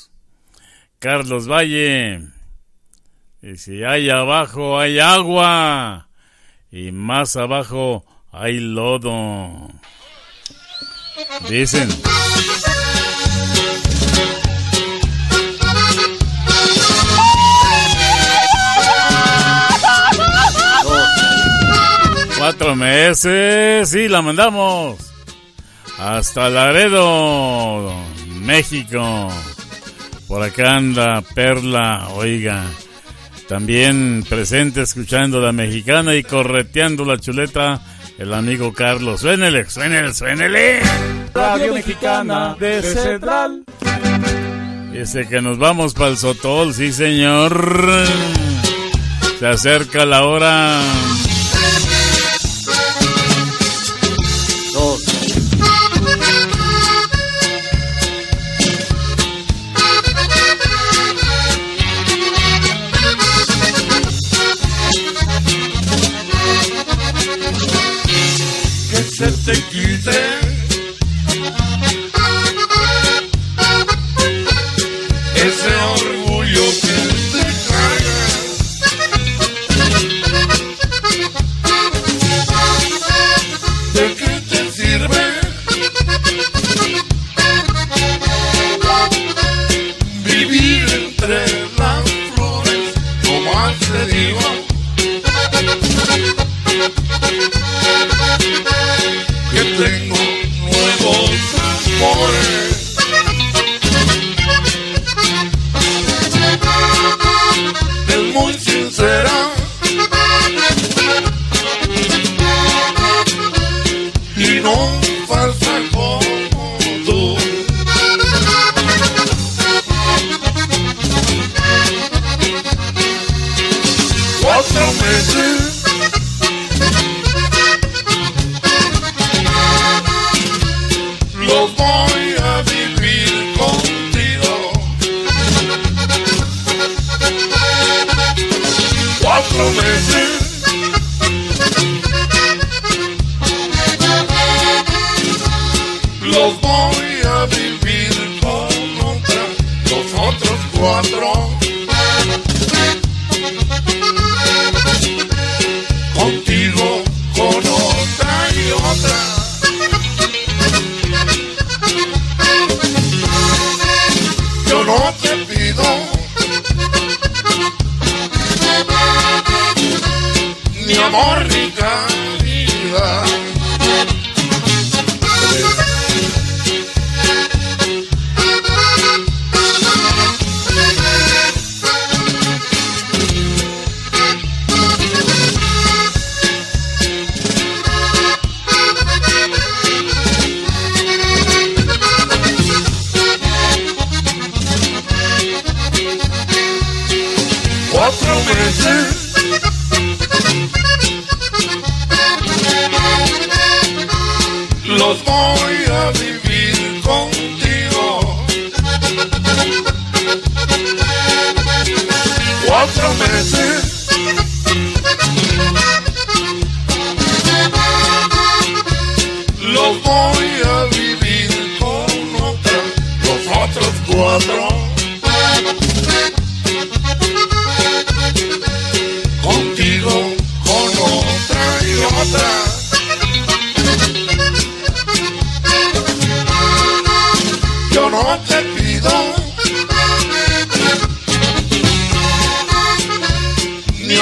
Speaker 4: Carlos Valle. Y si hay abajo hay agua. Y más abajo hay lodo. Dicen. Cuatro meses y la mandamos hasta Laredo, México. Por acá anda Perla, oiga. También presente escuchando la mexicana y correteando la chuleta el amigo Carlos. Suénele, suénele, suénele.
Speaker 23: Radio Mexicana de Central.
Speaker 4: Dice que nos vamos para el Sotol, sí señor. Se acerca la hora.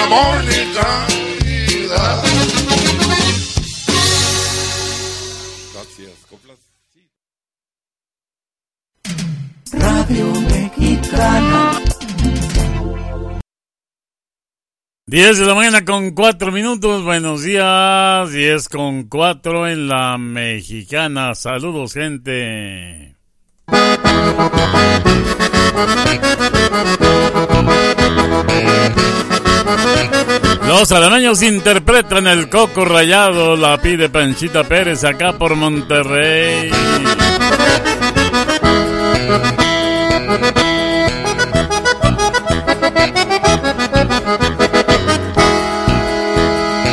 Speaker 6: Ni amor ni caridad.
Speaker 28: Radio Mexicana.
Speaker 4: 10 de la mañana con 4 minutos, buenos días, 10 con 4 en la mexicana, saludos gente. Los araños interpretan el coco rayado, la pide Panchita Pérez acá por Monterrey.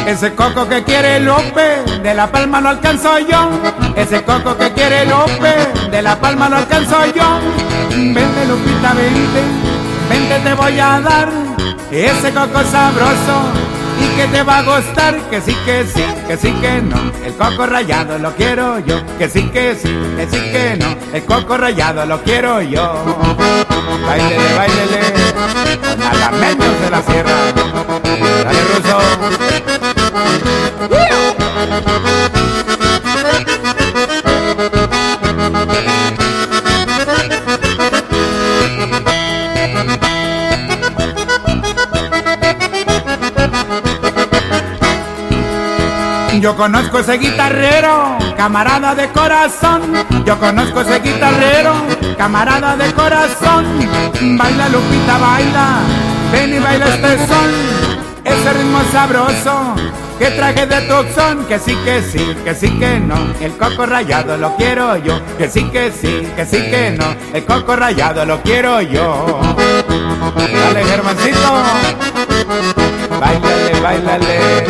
Speaker 15: Ese coco que quiere López, de la palma no alcanzo yo. Ese coco que quiere López, de la palma no alcanzo yo. Vente Lupita, vente, vente te voy a dar. Ese coco sabroso y que te va a gustar. Que sí, que sí, que sí, que no. El coco rayado lo quiero yo. Que sí, que sí, que sí, que no. El coco rayado lo quiero yo. Bailele, bailele, malameños de la sierra. Dale, ruso. Yo conozco ese guitarrero, camarada de corazón. Yo conozco ese guitarrero, camarada de corazón. Baila Lupita, baila, ven y baila este son. Ese ritmo sabroso que traje de Tucson. Que sí, que sí, que sí, que no. El coco rayado lo quiero yo. Que sí, que sí, que sí, que no. El coco rayado lo quiero yo. Dale, Germancito. Bailale, bailale.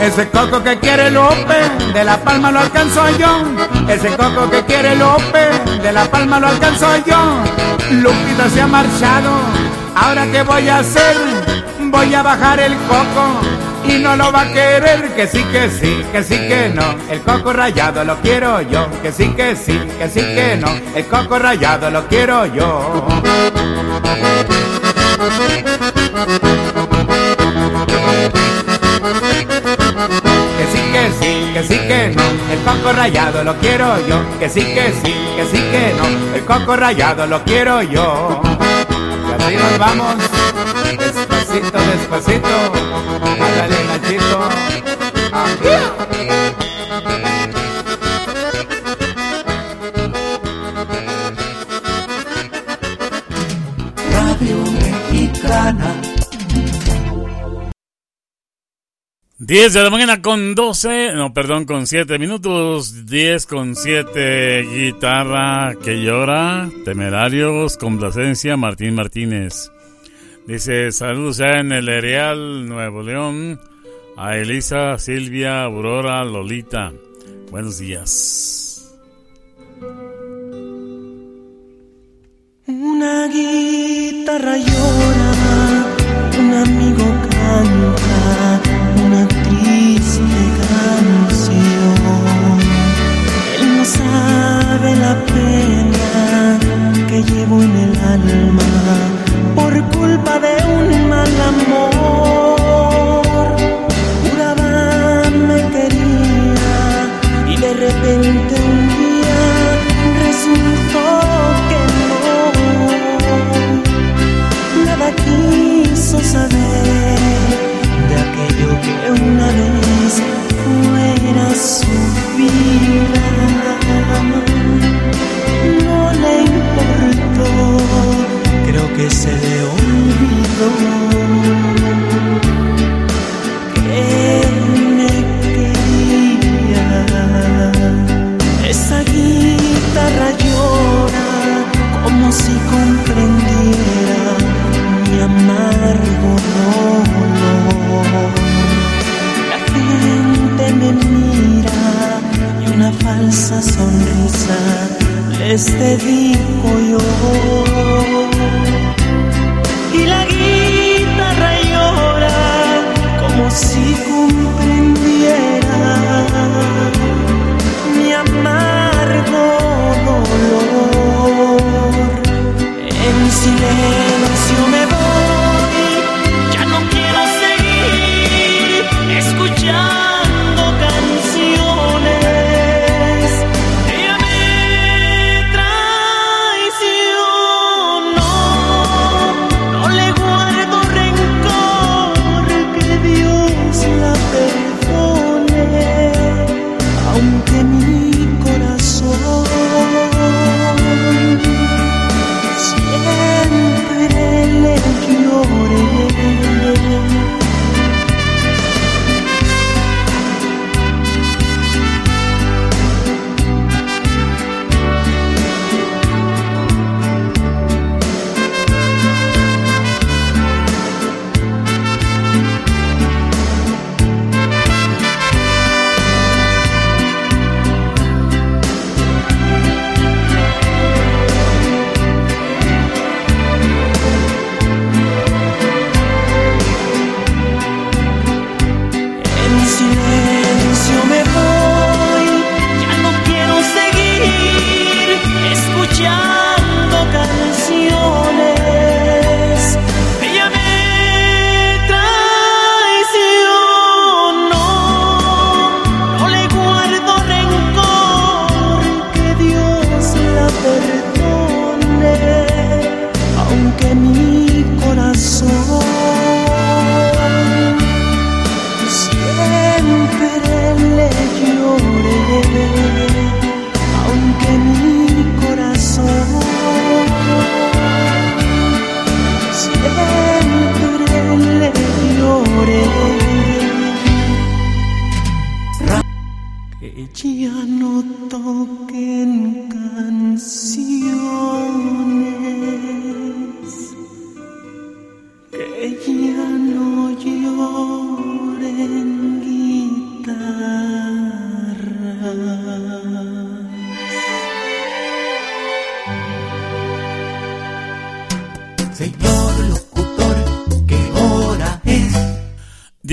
Speaker 15: Ese coco que quiere López, de la palma lo alcanzo yo. Ese coco que quiere López, de la palma lo alcanzo yo. Lupita se ha marchado, ahora qué voy a hacer, voy a bajar el coco y no lo va a querer. Que sí, que sí, que sí, que no. El coco rayado lo quiero yo. Que sí, que sí, que sí, que no. El coco rayado lo quiero yo. Que sí, que sí, que sí, que no. El coco rayado lo quiero yo. Que sí, que sí, que sí, que no. El coco rayado lo quiero yo. Y así nos vamos. Despacito, despacito. Ándale, Nachito.
Speaker 28: Radio Mexicana.
Speaker 4: 10 de la mañana con 12, no, perdón, con 7 minutos, 10 con 7, guitarra que llora, temerarios, complacencia, Martín Martínez. Dice, saludos ya en el Areal, Nuevo León, a Elisa, Silvia, Aurora, Lolita. Buenos días.
Speaker 27: Una guitarra llora, un amigo canta una triste canción. Él no sabe la pena que llevo en el alma por culpa de un mal amor. Juraba me quería y de repente un día resultó que no. Nada quiso saber
Speaker 29: de aquello que una vez fuera su vida. que se le olvidó que me quería. Esa guitarra llora como si comprendiera mi amargo dolor. La gente me mira y una falsa
Speaker 2: sonrisa les dedico yo. En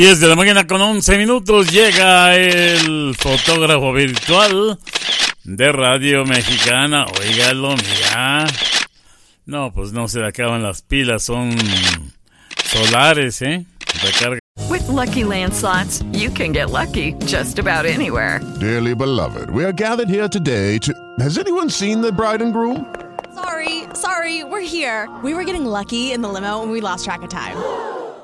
Speaker 4: 10 de la mañana con 11 minutos llega el fotógrafo virtual de Radio Mexicana. Óigalo, mira. No, pues no se le acaban las pilas, son solares, ¿eh? Recarga.
Speaker 19: With Lucky Land slots, you can get lucky just about anywhere.
Speaker 30: Dearly beloved, we are gathered here today to. Has anyone seen the bride and groom?
Speaker 31: Sorry, sorry, we're here. We were getting lucky in the limo and we lost track of time.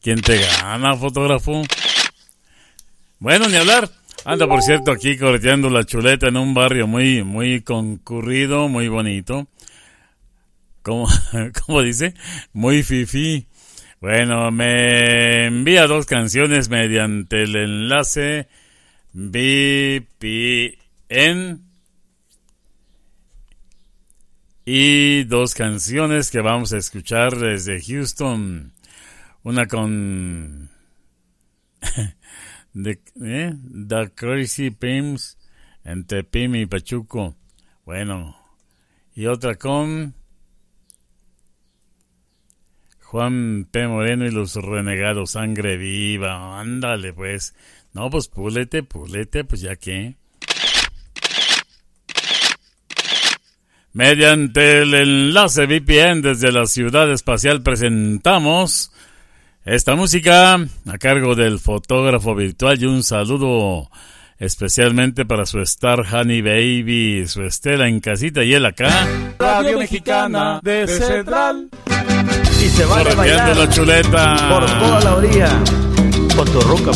Speaker 4: quién te gana, fotógrafo? Bueno, ni hablar. Anda, por cierto, aquí correteando la chuleta en un barrio muy, muy concurrido, muy bonito. ¿Cómo, [laughs] cómo dice? Muy fifi. Bueno, me envía dos canciones mediante el enlace VPN y dos canciones que vamos a escuchar desde Houston. Una con [laughs] ¿eh? The Crazy Pims entre Pim y Pachuco. Bueno, y otra con Juan P. Moreno y los renegados Sangre Viva. Ándale, pues. No, pues púlete, púlete, pues ya que. Mediante el enlace VPN desde la ciudad espacial presentamos Esta música a cargo del fotógrafo virtual y un saludo especialmente para su star Honey Baby, su Estela en casita y él acá.
Speaker 3: Radio Mexicana de Central.
Speaker 32: Y se va a bailar
Speaker 4: la chuleta.
Speaker 32: por toda la orilla con tu ruca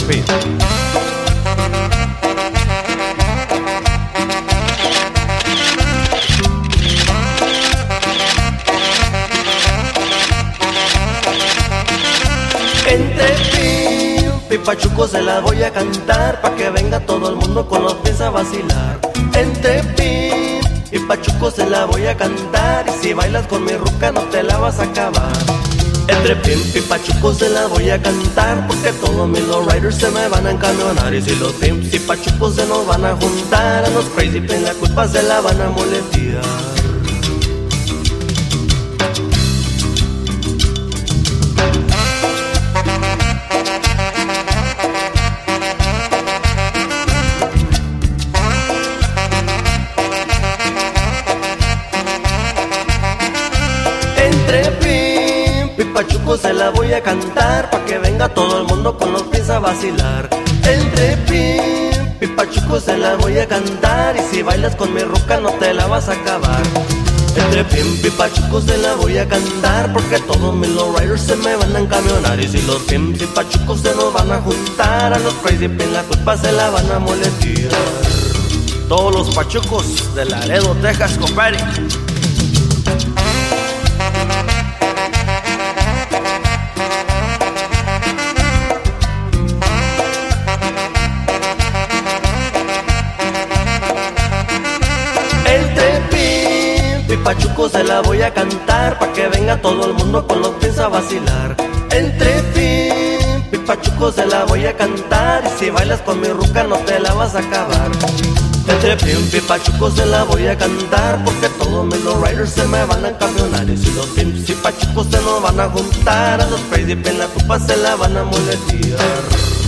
Speaker 32: Entre pim y pachuco se la voy a cantar Pa' que venga todo el mundo con los pies a vacilar. Entre pim y pachuco se la voy a cantar Y si bailas con mi ruca no te la vas a acabar. Entre pim y pachuco se la voy a cantar Porque todos mis lowriders se me van a encamionar. Y si los pimps y pachucos se nos van a juntar A los crazy pin la culpa se la van a molestar se la voy a cantar Pa' que venga todo el mundo con los pies a vacilar. Entre pim y pachuco se la voy a cantar Y si bailas con mi ruca no te la vas a acabar. Entre pim y pachuco se la voy a cantar Porque todos mis lowriders se me van a encamionar Y si los pimps y pachucos se nos van a juntar A los crazy pin la culpa se la van a molestar Todos los pachucos de Laredo, Texas, compadre pachuco se la voy a cantar Pa' que venga todo el mundo con los pies a vacilar. Entre pim y pachuco se la voy a cantar Y si bailas con mi ruca no te la vas a acabar. Entre pim y pachuco se la voy a cantar Porque todos mis lowriders se me van a camionar Y si los pimps y pachucos se nos van a juntar A los crazy pin la culpa se la van a molestar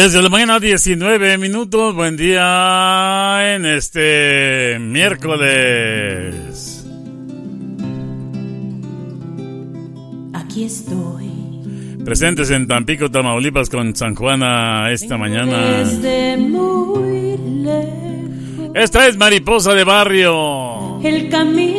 Speaker 4: 10 de la mañana, 19 minutos. Buen día en este miércoles.
Speaker 29: Aquí estoy.
Speaker 4: Presentes en Tampico, Tamaulipas con San Juana esta mañana.
Speaker 29: Desde muy lejos.
Speaker 4: Esta es Mariposa de Barrio.
Speaker 29: El camino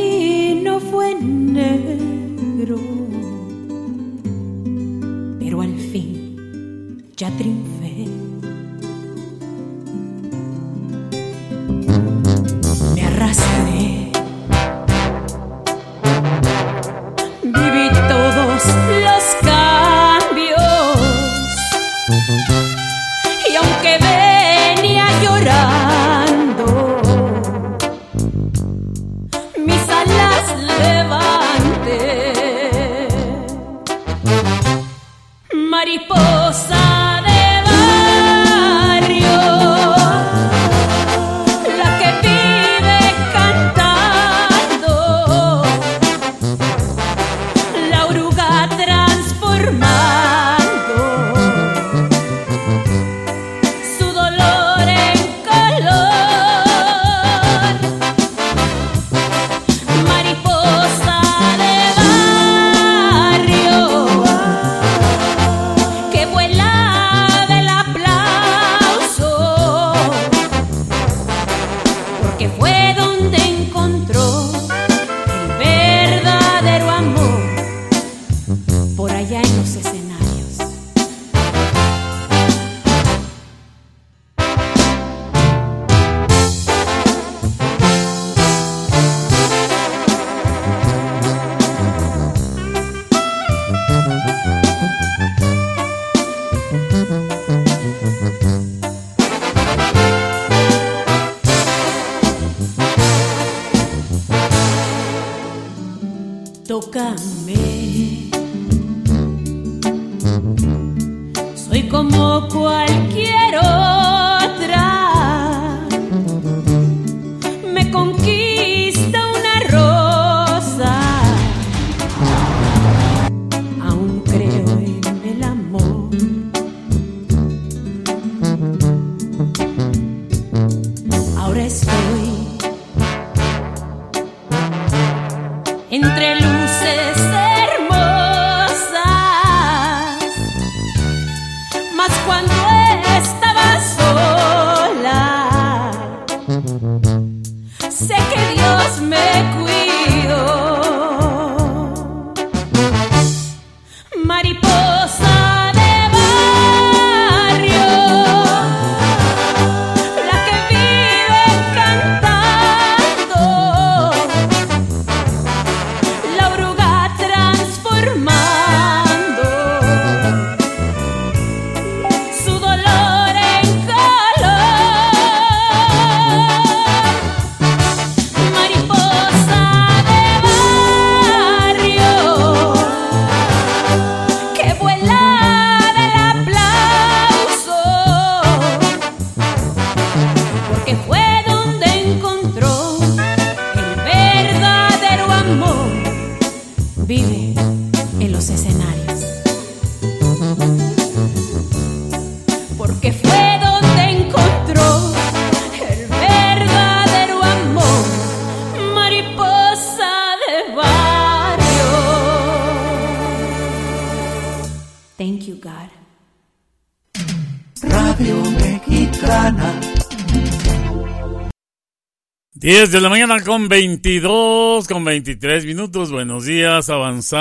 Speaker 4: 10 de la mañana con 22, con 23 minutos. Buenos días, avanzamos.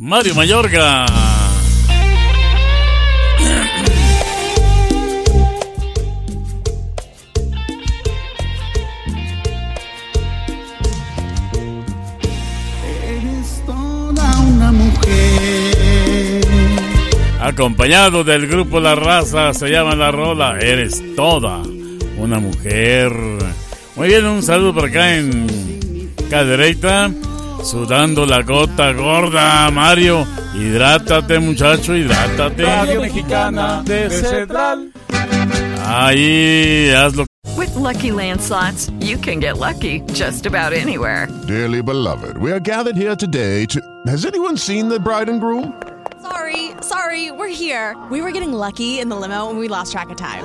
Speaker 4: Mario Mayorga.
Speaker 13: Eres toda una mujer.
Speaker 4: Acompañado del grupo La Raza, se llama La Rola. Eres toda una mujer. Muy bien, un saludo por acá en Cadereita. Sudando la gota gorda, Mario. Hidrátate, muchacho, hidrátate.
Speaker 2: Radio Mexicana de Central.
Speaker 4: Ahí, hazlo.
Speaker 19: With Lucky Land slots, you can get lucky just about anywhere.
Speaker 30: Dearly beloved, we are gathered here today to. Has anyone seen the bride and groom?
Speaker 31: Sorry, sorry, we're here. We were getting lucky in the limo and we lost track of time.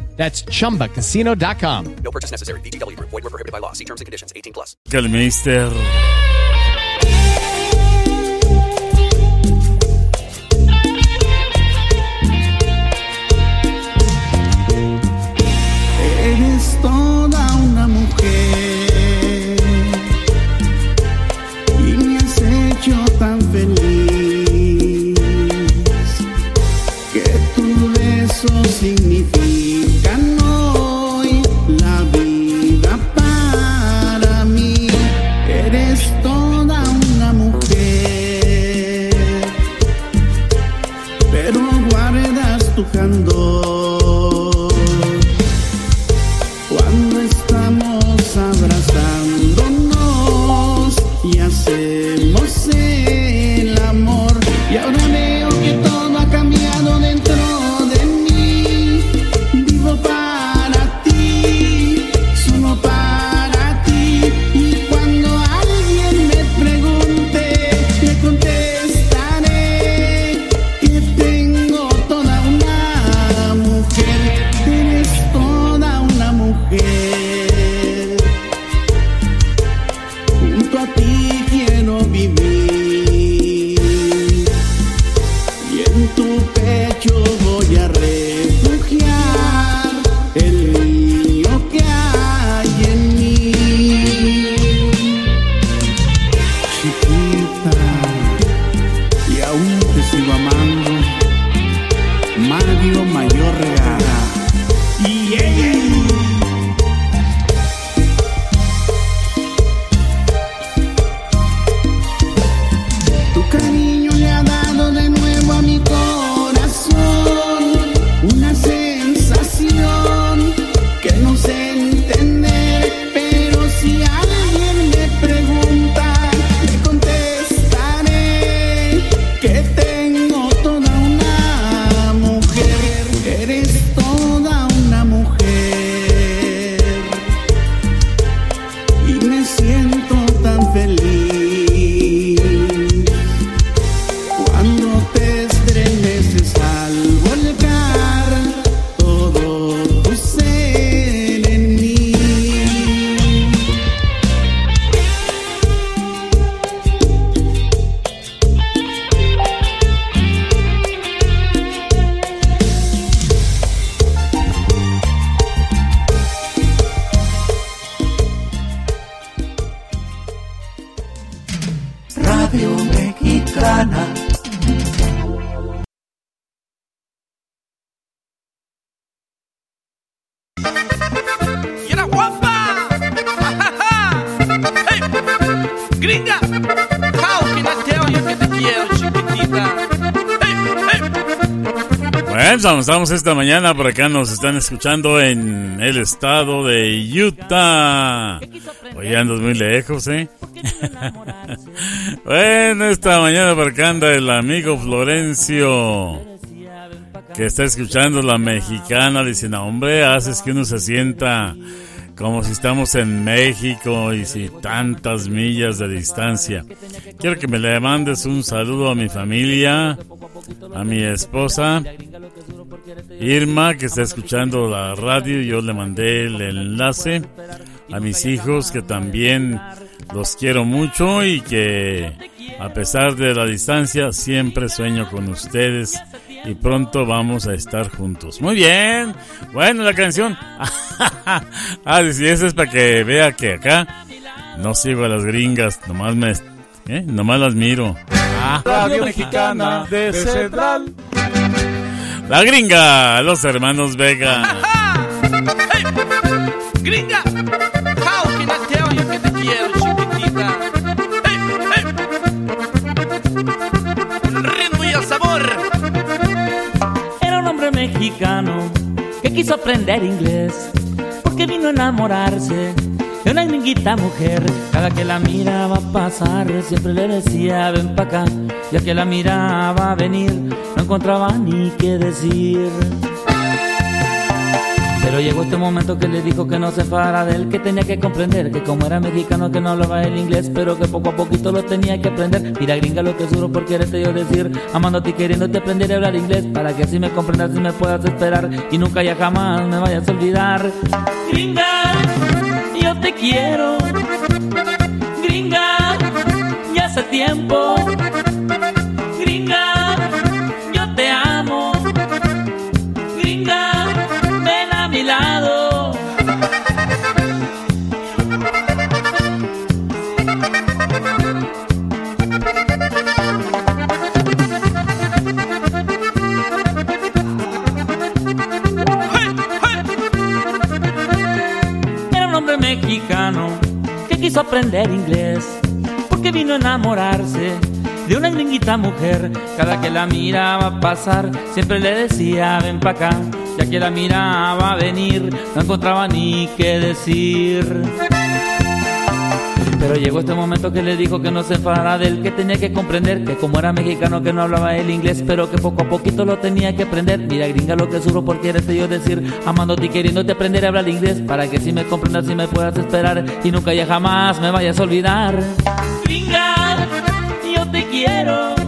Speaker 24: That's chumbacasino.com.
Speaker 33: No purchase necessary. VGW Group. Void were prohibited by law. See terms and conditions. 18 plus.
Speaker 4: Que el mister.
Speaker 13: Eres toda una mujer y me has hecho tan feliz que tu beso significan
Speaker 4: pues avanzamos esta mañana. Por acá nos están escuchando en el estado de Utah. Oye, andas muy lejos, ¿eh? [laughs] bueno, esta mañana por acá anda el amigo Florencio. Que está escuchando la mexicana. Dice, no, hombre, haces que uno se sienta como si estamos en México y si tantas millas de distancia. Quiero que me le mandes un saludo a mi familia, a mi esposa Irma, que está escuchando la radio. Yo le mandé el enlace a mis hijos, que también los quiero mucho y que a pesar de la distancia siempre sueño con ustedes y pronto vamos a estar juntos. Muy bien. Bueno, la canción. [laughs] ah, si eso es para que vea que acá no sigo a las gringas, nomás me ¿eh? nomás las miro.
Speaker 2: Ah. Radio Mexicana de Central.
Speaker 4: La gringa, los hermanos Vega. [laughs]
Speaker 34: Hey, gringa, how can I tell you que te quiero,
Speaker 35: mexicano que quiso aprender inglés porque vino a enamorarse de una gringuita mujer. Cada que la miraba pasar siempre le decía ven pa' acá. Ya que la miraba venir no encontraba ni qué decir. Pero llegó este momento que le dijo que no se fuera de él, que tenía que comprender que como era mexicano que no hablaba el inglés, pero que poco a poquito lo tenía que aprender. Mira gringa lo que juro por quererte yo decir, amándote y queriéndote aprender a hablar inglés, para que así me comprendas y me puedas esperar y nunca ya jamás me vayas a olvidar. Gringa, yo te quiero. Gringa, ya hace tiempo. Gringa, aprender inglés porque vino a enamorarse de una gringuita mujer. Cada que la miraba pasar, siempre le decía ven pa' acá. Ya que la miraba venir, no encontraba ni qué decir. Pero llegó este momento que le dijo que no se enfadara de él, que tenía que comprender que como era mexicano que no hablaba el inglés, pero que poco a poquito lo tenía que aprender. Mira gringa lo que sufro por quererte yo decir, amándote y queriéndote aprender a hablar inglés, para que si me comprendas y me puedas esperar y nunca ya jamás me vayas a olvidar. Gringa, yo te quiero.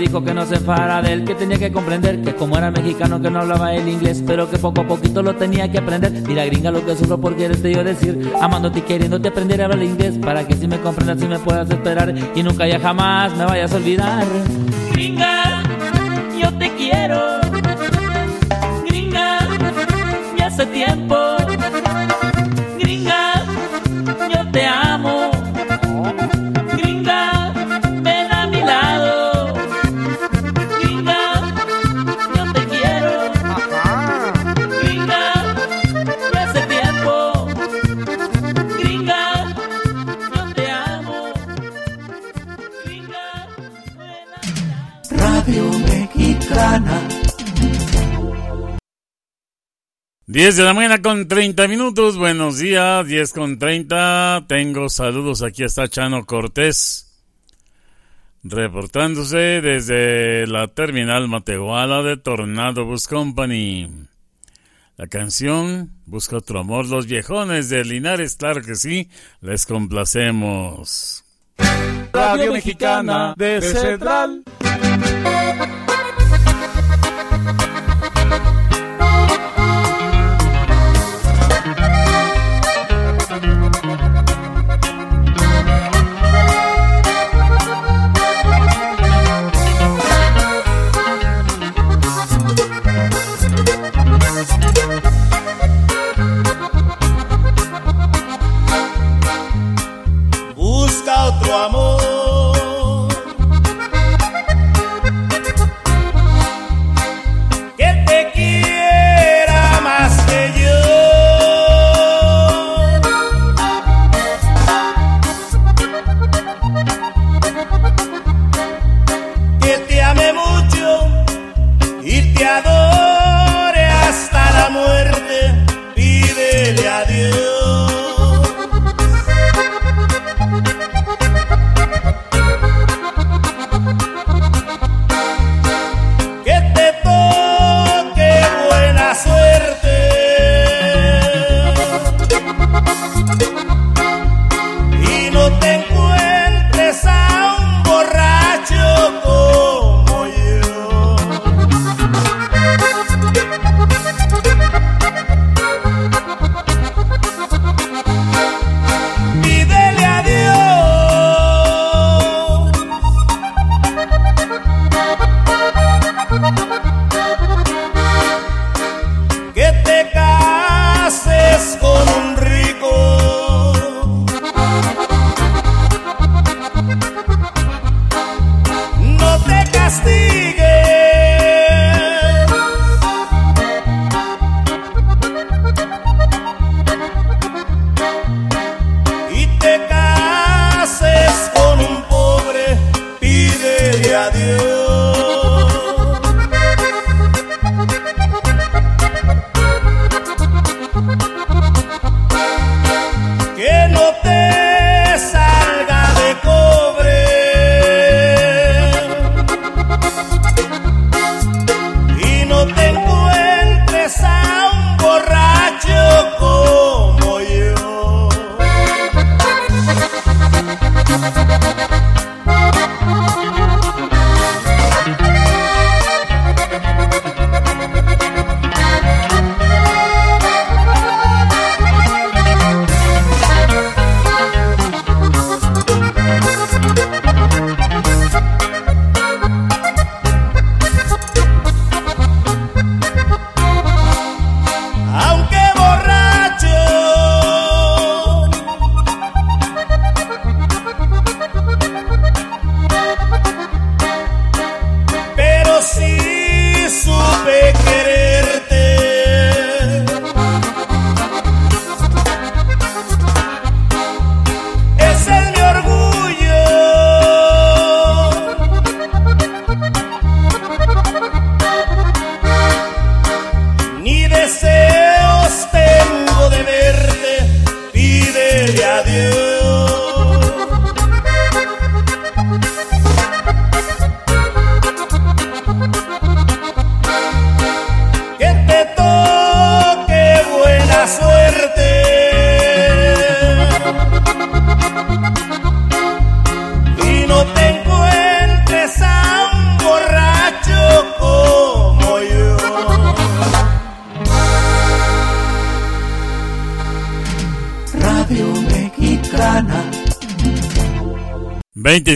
Speaker 35: Dijo que no se enfadara de él, que tenía que comprender que como era mexicano que no hablaba el inglés, pero que poco a poquito lo tenía que aprender. Mira gringa lo que sufro por quererte yo decir, amándote y queriéndote aprender a hablar inglés, para que si me comprendas y me puedas esperar y nunca ya jamás me vayas a olvidar. Gringa, yo te quiero. Gringa, ya hace tiempo.
Speaker 4: 10 de la mañana con 30 minutos. Buenos días, 10 con 30. Tengo saludos. Aquí está Chano Cortés. Reportándose desde la terminal Matehuala de Tornado Bus Company. La canción Busca otro amor, los viejones de Linares, claro que sí, les complacemos.
Speaker 2: Radio Mexicana de Central.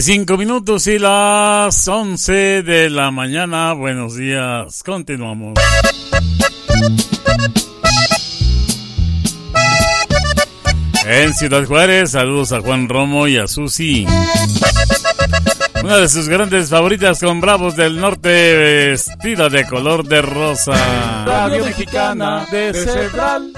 Speaker 4: 35 minutos y las 11 de la mañana. Buenos días, continuamos. En Ciudad Juárez, saludos a Juan Romo y a Susi. Una de sus grandes favoritas con Bravos del Norte, vestida de color de rosa.
Speaker 36: Radio Mexicana de Central.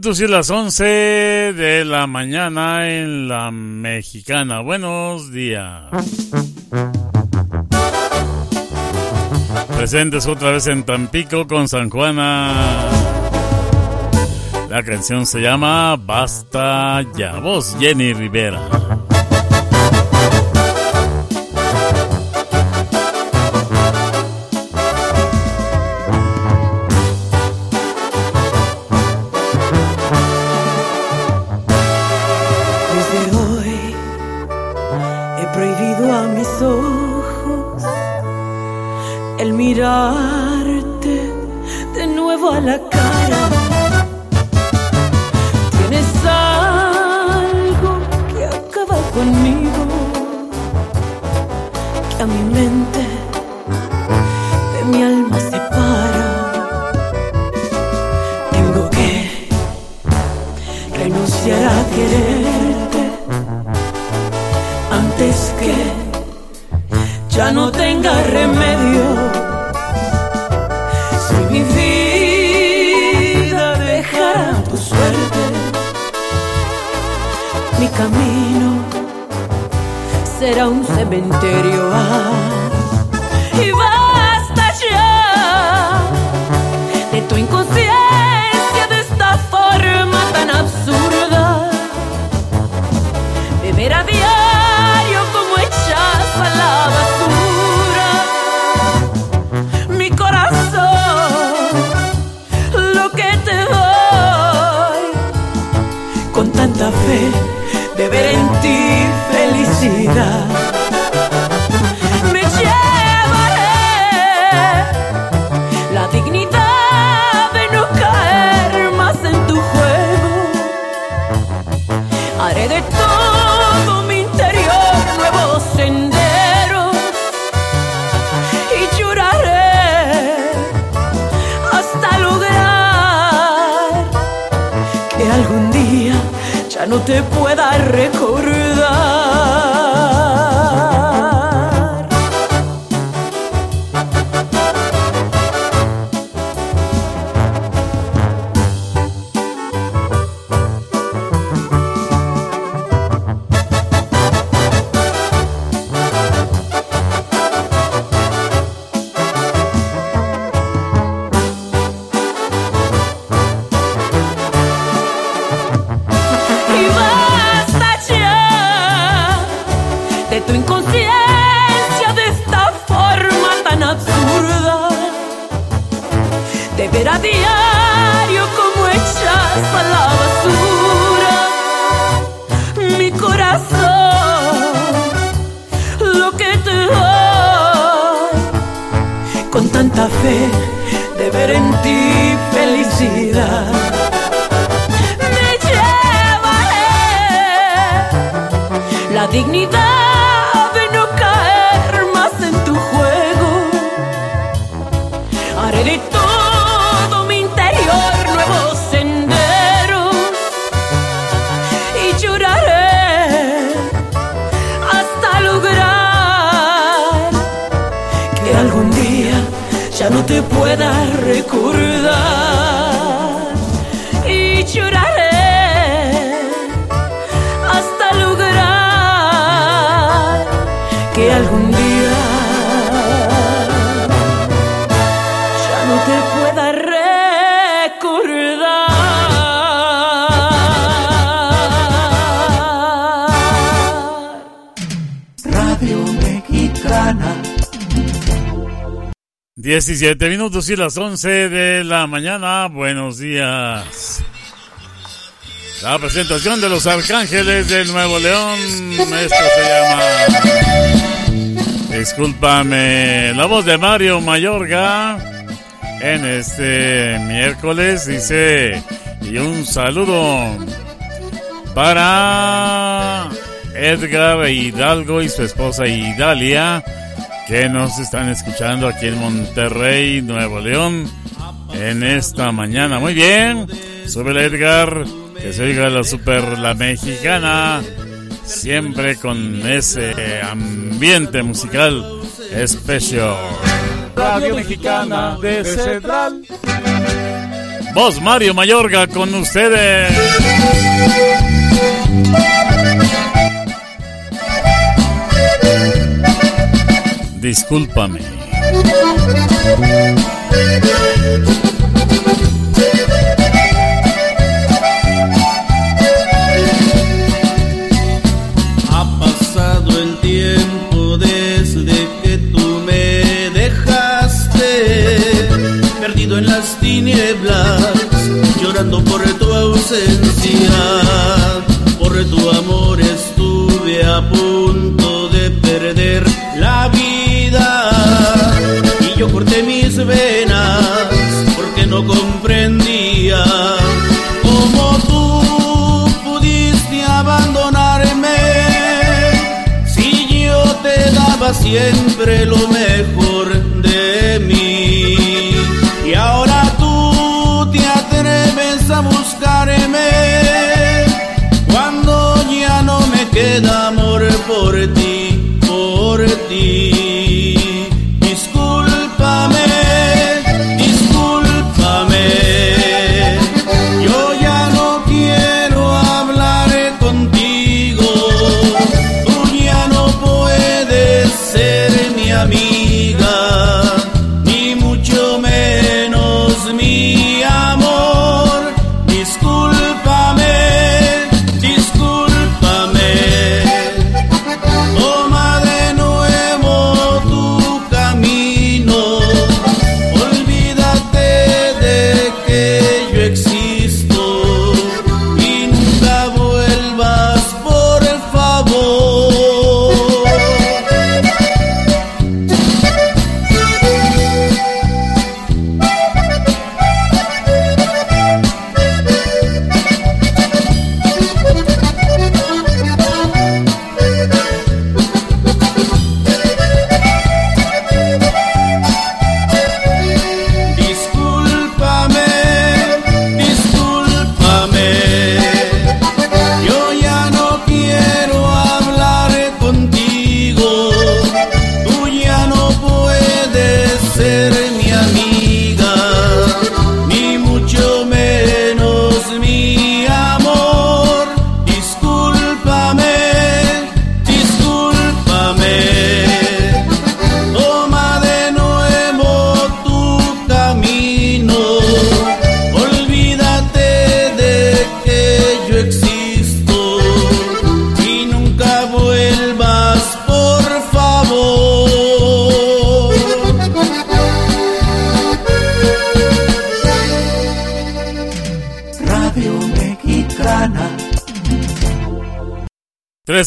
Speaker 4: minutos y las 11 de la mañana en la mexicana. Buenos días. Presentes otra vez en Tampico con San Juana. La canción se llama Basta ya. Voz Jenny Rivera. 17 minutos y las 11 de la mañana. Buenos días. La presentación de los Arcángeles del Nuevo León. Esto se llama. Discúlpame. La voz de Mario Mayorga. En este miércoles dice. Y un saludo para Edgar Hidalgo y su esposa Idalia que nos están escuchando aquí en Monterrey, Nuevo León, en esta mañana. Muy bien, sube Edgar, que se oiga la super, la mexicana, siempre con ese ambiente musical especial.
Speaker 37: Radio Mexicana de Central.
Speaker 4: Voz Mario Mayorga con ustedes. Discúlpame.
Speaker 38: Ha pasado el tiempo desde que tú me dejaste, perdido en las tinieblas, llorando por tu ausencia. Por tu amor estuve a punto siempre lo mejor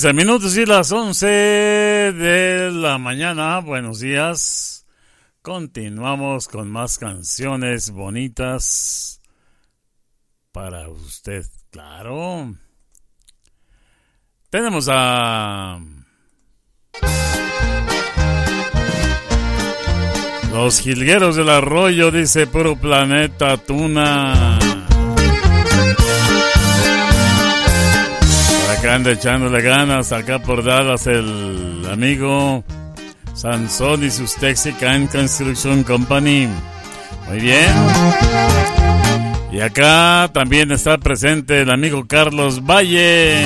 Speaker 4: 13 minutos y las 11 de la mañana. Buenos días. Continuamos con más canciones bonitas para usted. Claro. Tenemos a... Los jilgueros del arroyo, dice Puro Planeta Tuna. Para que ande echándole ganas acá por Dallas el amigo Sansón y sus Texican Construction Company. Muy bien. Y acá también está presente el amigo Carlos Valle.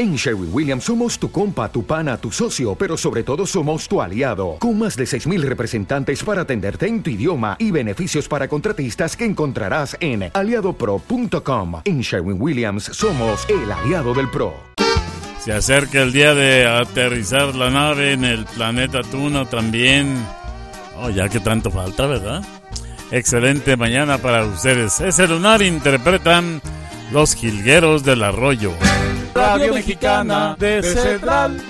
Speaker 36: En Sherwin Williams somos tu compa, tu pana, tu socio, pero sobre todo somos tu aliado, con más de 6.000 representantes para atenderte en tu idioma y beneficios para contratistas que encontrarás en aliadopro.com. En Sherwin Williams somos el aliado del PRO.
Speaker 4: Se acerca el día de aterrizar la nave en el planeta Tuna también. Oh, ya que tanto falta, ¿verdad? Excelente mañana para ustedes. Ese lunar interpretan los jilgueros del arroyo.
Speaker 2: Radio Mexicana de Central.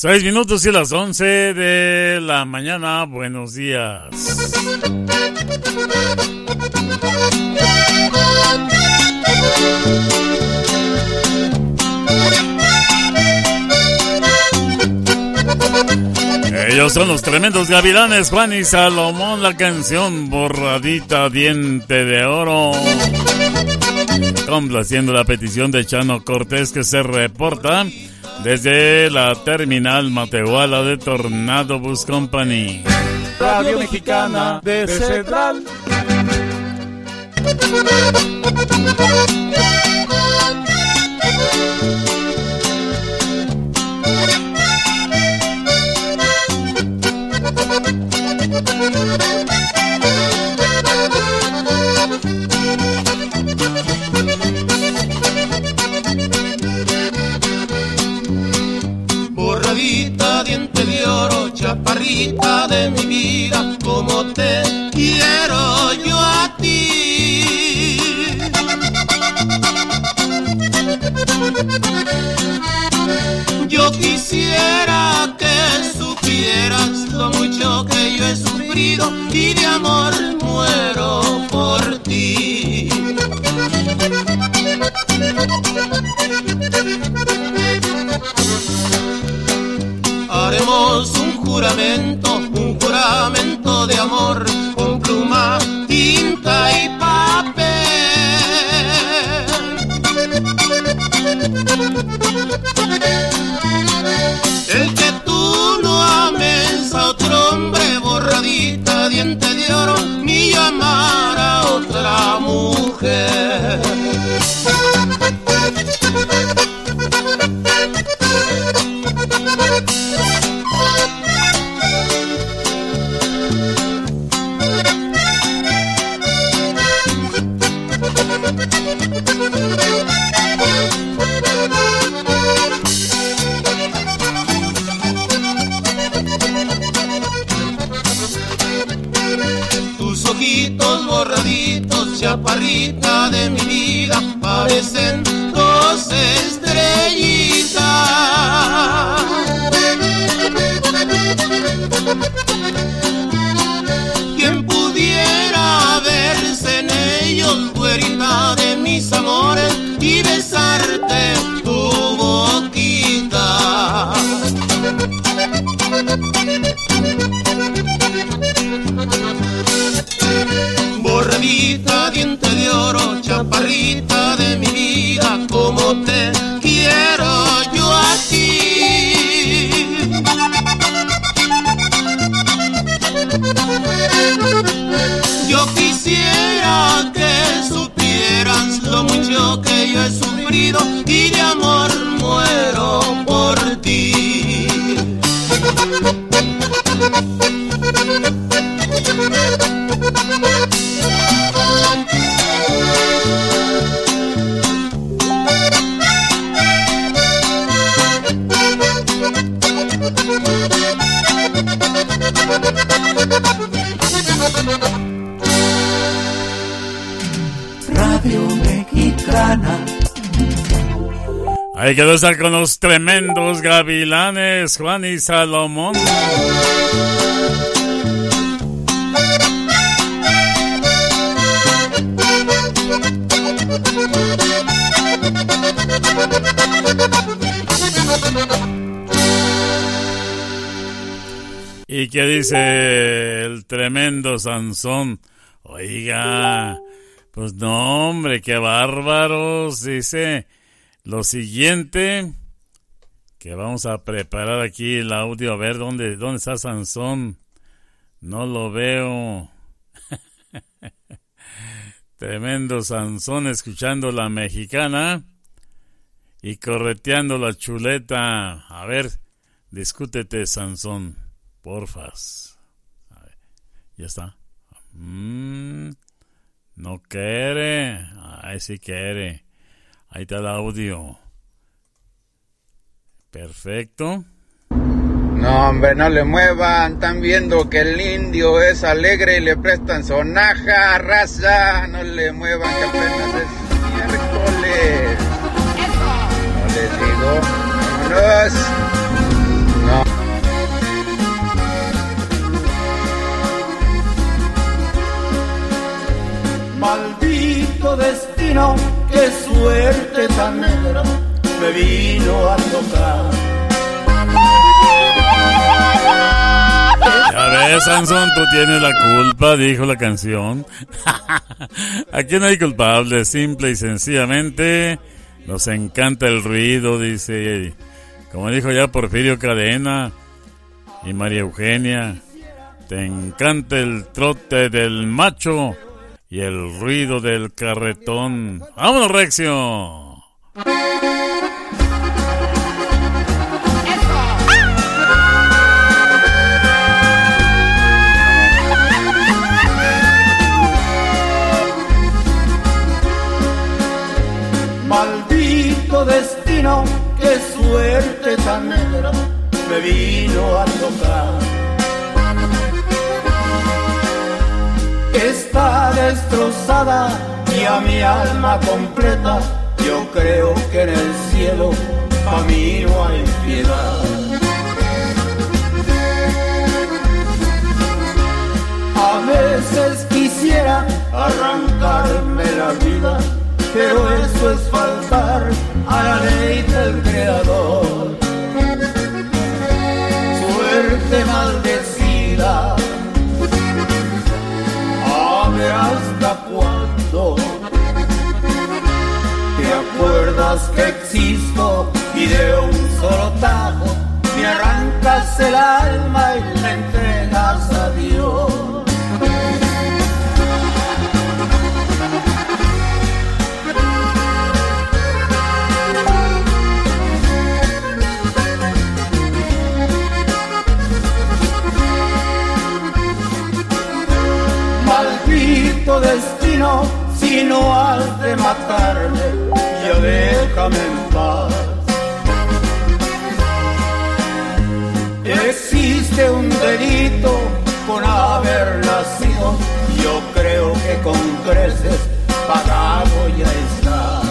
Speaker 4: Seis minutos y las once de la mañana. Buenos días. Ellos son los tremendos gavilanes Juan y Salomón, la canción borradita diente de oro. Complaciendo la petición de Chano Cortés que se reporta desde la terminal Matehuala de Tornado Bus Company.
Speaker 39: Radio Mexicana de Central. Sufrido y de amor muero por ti. Haremos un juramento, Que
Speaker 4: estar con los tremendos gavilanes, Juan y Salomón. ¿Y qué dice el tremendo Sansón? Oiga, pues no, hombre, qué bárbaros. Dice lo siguiente, que vamos a preparar aquí el audio, a ver dónde, dónde está Sansón. No lo veo. [laughs] Tremendo Sansón escuchando la mexicana y correteando la chuleta. A ver, discútete, Sansón, porfas. Ya está. Mm, no quiere. Ay, sí quiere. Ahí está el audio. Perfecto.
Speaker 40: No, hombre, no le muevan. Están viendo que el indio es alegre y le prestan sonaja, raza. No le muevan, que apenas es miércoles. No les digo. Vámonos. No.
Speaker 38: Maldito destino, qué suerte tan negra me vino a tocar.
Speaker 4: Ya ves, Sansón, tú tienes la culpa, dijo la canción. [laughs] Aquí no hay culpables, simple y sencillamente nos encanta el ruido, dice, como dijo ya Porfirio Cadena y María Eugenia, te encanta el trote del macho y el ruido del carretón. ¡Vámonos, Rexio!
Speaker 38: Maldito destino, qué suerte tan negra me vino a tocar. Está destrozada y a mi alma completa Yo creo que en el cielo para mí no hay piedad. A veces quisiera arrancarme la vida, pero eso es faltar a la ley del creador. Hasta cuándo te acuerdas que existo y de un solo tajo me arrancas el alma y la entregas a Dios. Maldito destino, si no has de matarme, ya déjame en paz. Existe un delito con haber nacido, yo creo que con creces pagado ya está.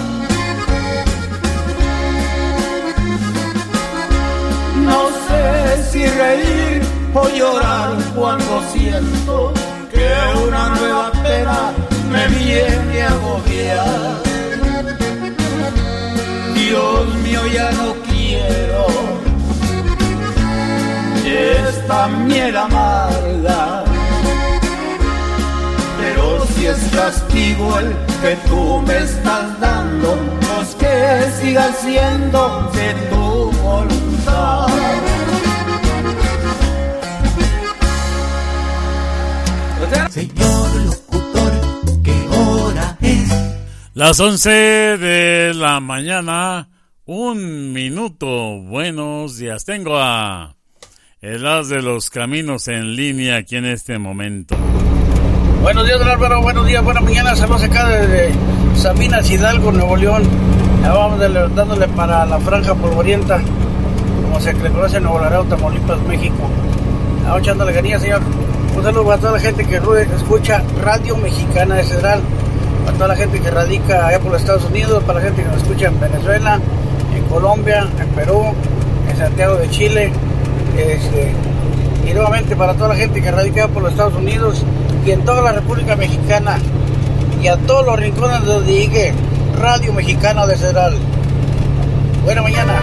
Speaker 38: No sé si reír o llorar cuando siento que una nueva pena me viene a agobiar. Dios mío, ya no quiero esta miel amarga. Pero si es castigo el que tú me estás dando, pues que siga siendo de tu voluntad.
Speaker 41: Señor locutor, ¿qué hora es?
Speaker 4: Las 11 de la mañana, un minuto. Buenos días. Tengo a el as de los caminos en línea aquí en este momento.
Speaker 42: Buenos días, don Álvaro. Buenos días, buenas mañanas. Saludos acá desde Sabinas Hidalgo, Nuevo León. Ya vamos dándole para la franja polvorienta, como se le conoce en Nuevo Laredo, Tamaulipas, México. Vamos echándole ganilla, señor. Un saludo para toda la gente que escucha Radio Mexicana de Cedral, para toda la gente que radica allá por los Estados Unidos, para la gente que nos escucha en Venezuela, en Colombia, en Perú, en Santiago de Chile, este, y nuevamente para toda la gente que radica allá por los Estados Unidos y en toda la República Mexicana y a todos los rincones donde llegue Radio Mexicana de Cedral. Buena mañana.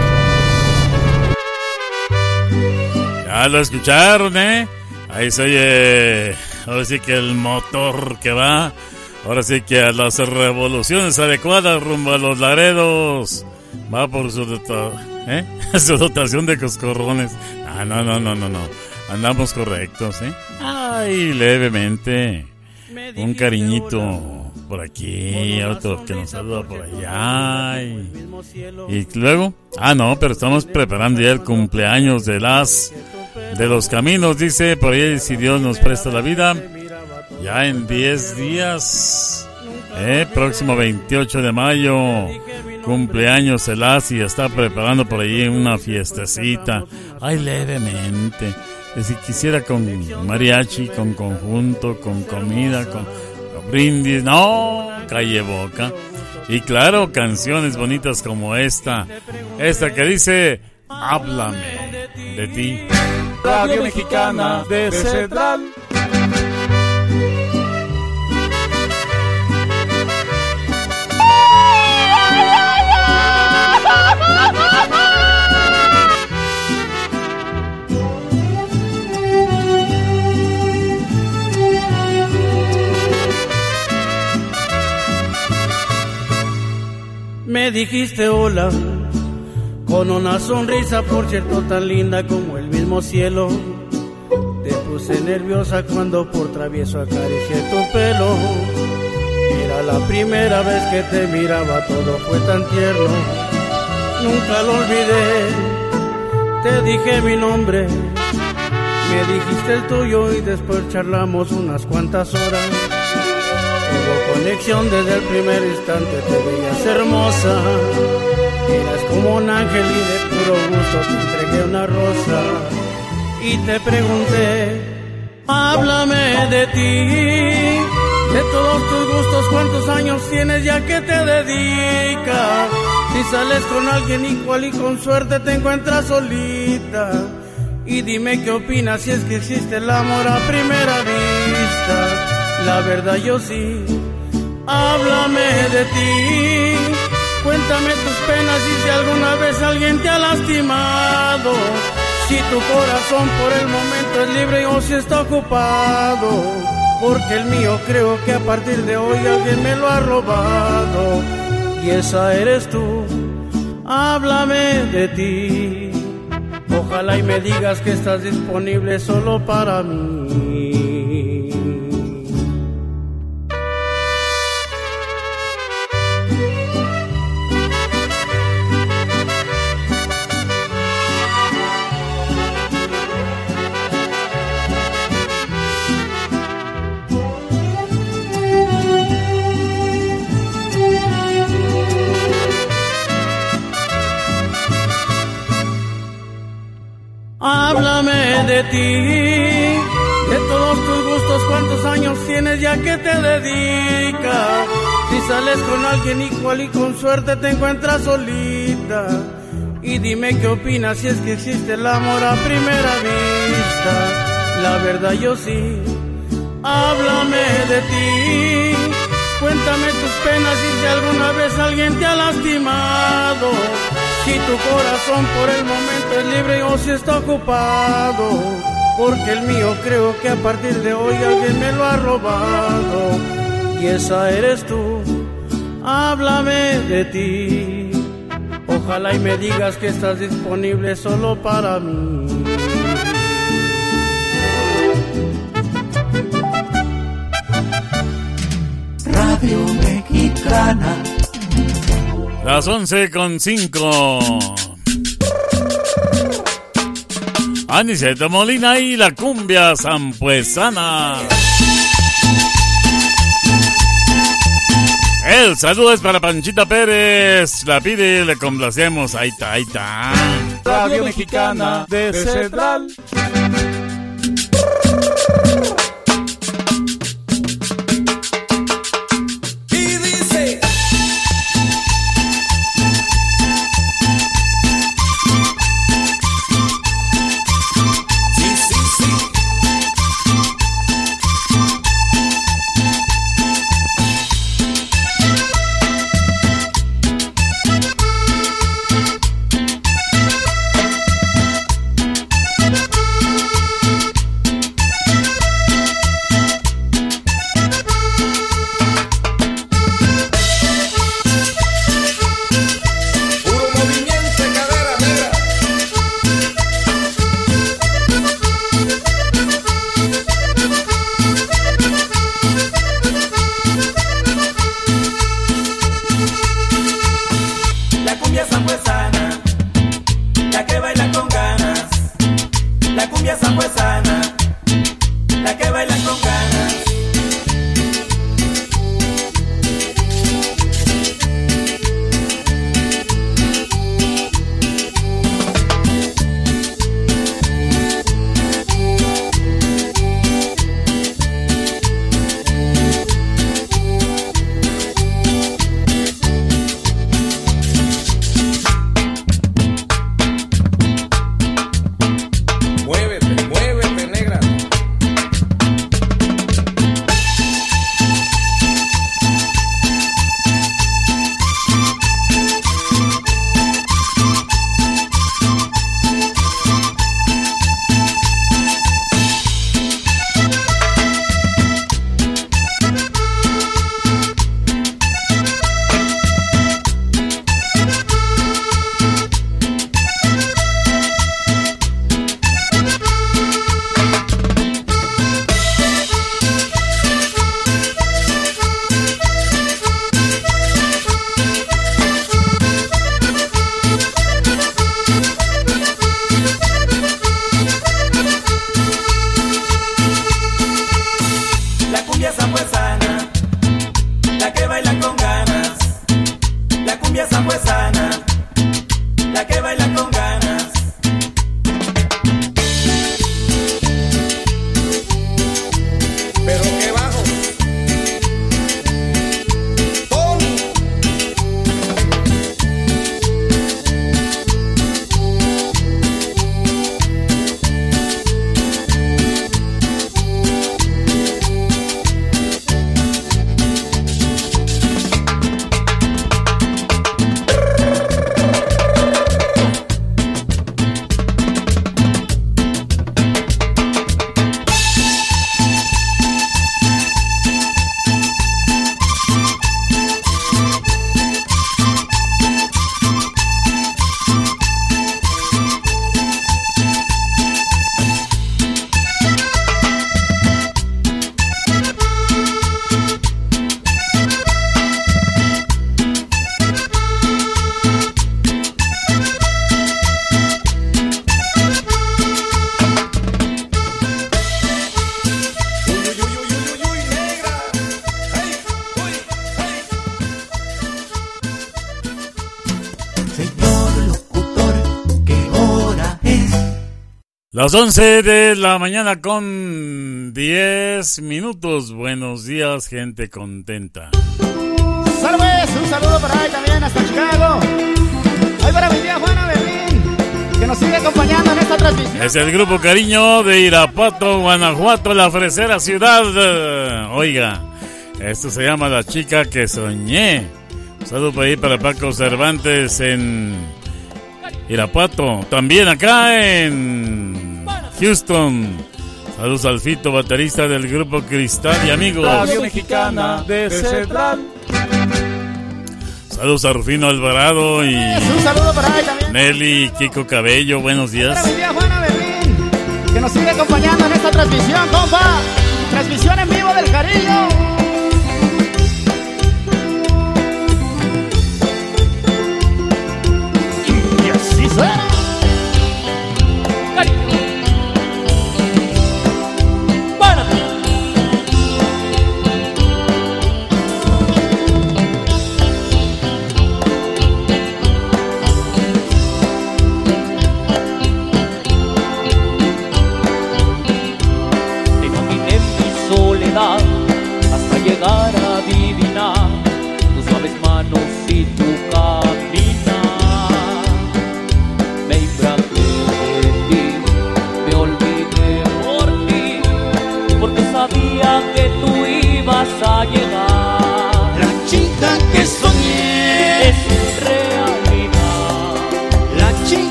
Speaker 4: Ya lo escucharon, ¿eh? Ahí se oye, ahora sí que el motor que va, ahora sí que a las revoluciones adecuadas rumbo a los laredos, va por su, dota- ¿eh? [laughs] su dotación de coscorrones. Ah, no, no, no, no, no, andamos correctos, ¿eh? Ay, levemente, un cariñito por aquí, otro que nos saluda por allá. Y, y luego, ah, no, pero estamos preparando ya el cumpleaños de las de los caminos, dice, por ahí si Dios nos presta la vida, ya en 10 días, eh, próximo 28 de mayo, cumpleaños el y está preparando por ahí una fiestecita, ay, levemente, si quisiera con mariachi, con conjunto, con comida, con, con brindis, no, calle boca. Y claro, canciones bonitas como esta, esta que dice, háblame de ti.
Speaker 2: Radio Mexicana de Cedral.
Speaker 42: Me dijiste hola con una sonrisa, por cierto, tan linda como el mismo cielo. Te puse nerviosa cuando por travieso acaricié tu pelo. Era la primera vez que te miraba, todo fue tan tierno. Nunca lo olvidé. Te dije mi nombre, me dijiste el tuyo y después charlamos unas cuantas horas. Hubo conexión desde el primer instante, te veías hermosa. Eras como un ángel y de puro gusto te entregué una rosa. Y te pregunté, háblame de ti. De todos tus gustos, ¿cuántos años tienes ya que te dedicas? Si sales con alguien igual y con suerte te encuentras solita. Y dime qué opinas si es que existe el amor a primera vista. La verdad yo sí, háblame de ti. Cuéntame tus penas y si alguna vez alguien te ha lastimado. Si tu corazón por el momento es libre o si está ocupado. Porque el mío creo que a partir de hoy alguien me lo ha robado. Y esa eres tú, háblame de ti. Ojalá y me digas que estás disponible solo para mí. De ti, de todos tus gustos, cuántos años tienes ya que te dedicas. Si sales con alguien igual y con suerte te encuentras solita. Y dime qué opinas si es que existe el amor a primera vista. La verdad yo sí, háblame de ti. Cuéntame tus penas y si alguna vez alguien te ha lastimado. Si tu corazón por el momento es libre o si está ocupado. Porque el mío creo que a partir de hoy alguien me lo ha robado. Y esa eres tú, háblame de ti. Ojalá y me digas que estás disponible solo para mí.
Speaker 2: Radio Mexicana.
Speaker 4: Las 11 con 5. Aniceto Molina y la cumbia zampuesana. El saludo es para Panchita Pérez. La pide le complacemos. Ahí está, ahí está.
Speaker 2: Radio Mexicana de Central.
Speaker 4: Las 11 de la mañana con 10 minutos. Buenos días, gente contenta.
Speaker 2: Saludos, un saludo para ahí también hasta Chicago. Ahí para mi tía Juana Berlín, que nos sigue acompañando en esta transmisión.
Speaker 4: Es el grupo Cariño de Irapuato, Guanajuato, la fresera ciudad. Oiga, esto se llama La chica que soñé. Un saludo para ahí para Paco Cervantes en Irapuato. También acá en Houston. Saludos al Fito, baterista del grupo Cristal y amigos.
Speaker 43: Radio Mexicana de Cedral.
Speaker 4: Saludos a Rufino Alvarado y
Speaker 2: Un saludo para ahí también.
Speaker 4: Nelly Kiko Cabello. Buenos
Speaker 2: Para
Speaker 4: días.
Speaker 2: tía Juana Berlín, que nos sigue acompañando en esta transmisión, compa. Transmisión en vivo del cariño.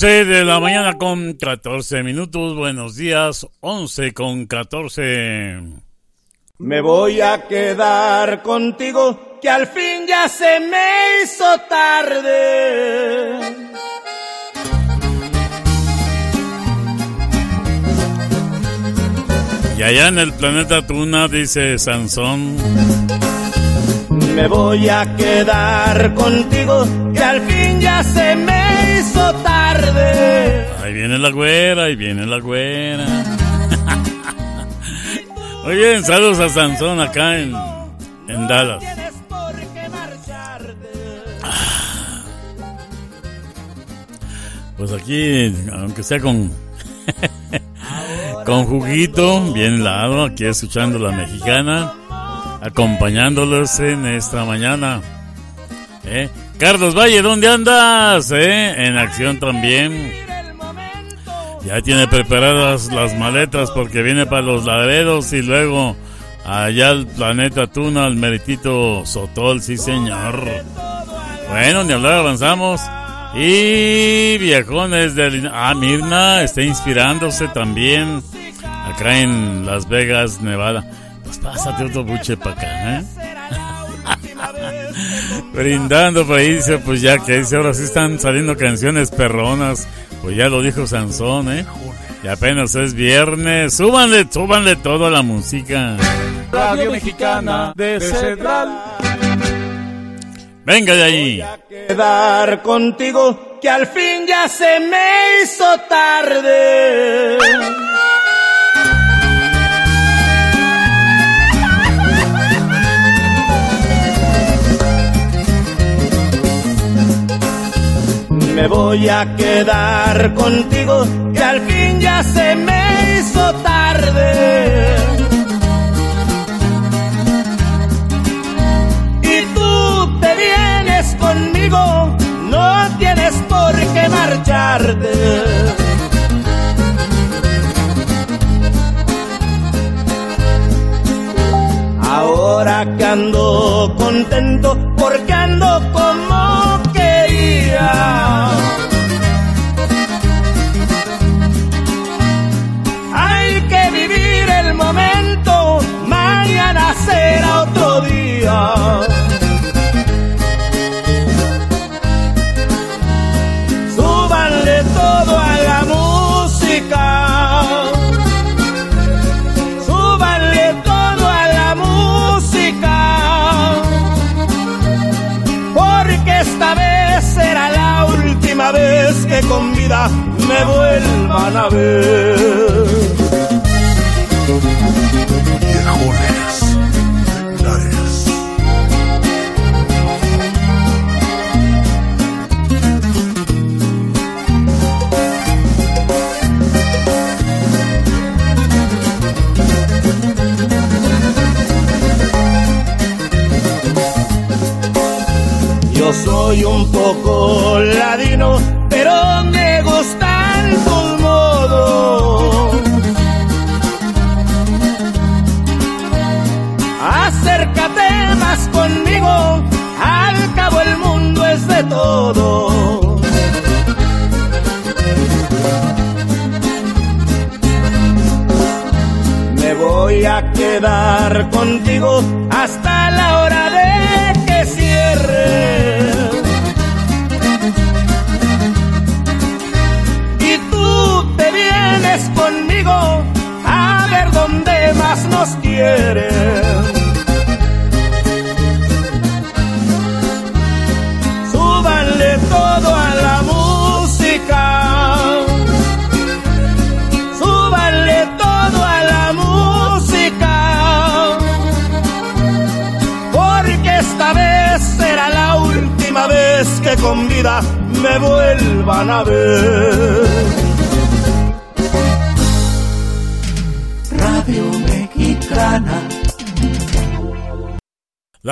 Speaker 4: 11 de la mañana con 14 minutos. Buenos días. 11 con 14.
Speaker 38: Me voy a quedar contigo, que al fin ya se me hizo tarde.
Speaker 4: Y allá en el planeta Tuna dice Sansón.
Speaker 38: Me voy a quedar contigo, que al fin ya se me hizo tarde.
Speaker 4: Ahí viene la güera, ahí viene la güera. [laughs] Muy bien, saludos a Sansón acá en, en Dallas. Pues aquí, aunque sea con [laughs] con juguito, bien helado, aquí escuchando la mexicana, acompañándolos en esta mañana. ¿Eh? Carlos Valle, ¿dónde andas? ¿Eh? En acción también. Ya tiene preparadas las maletas porque viene para los laderos y luego allá al planeta Tuna, al meritito Sotol, sí señor. Bueno, ni hablar, avanzamos. Y viejones del... Ah, Mirna está inspirándose también acá en Las Vegas, Nevada. Pues pásate otro buche para acá, ¿eh? Brindando por ahí, dice, pues ya que dice, ahora sí están saliendo canciones perronas. Pues ya lo dijo Sansón, ¿eh? Y apenas es viernes. Súbanle, súbanle toda la música.
Speaker 37: Radio Mexicana de Central.
Speaker 4: Venga de ahí.
Speaker 38: Quedar contigo que al fin ya se me hizo tarde. Me voy a quedar contigo que al fin ya se me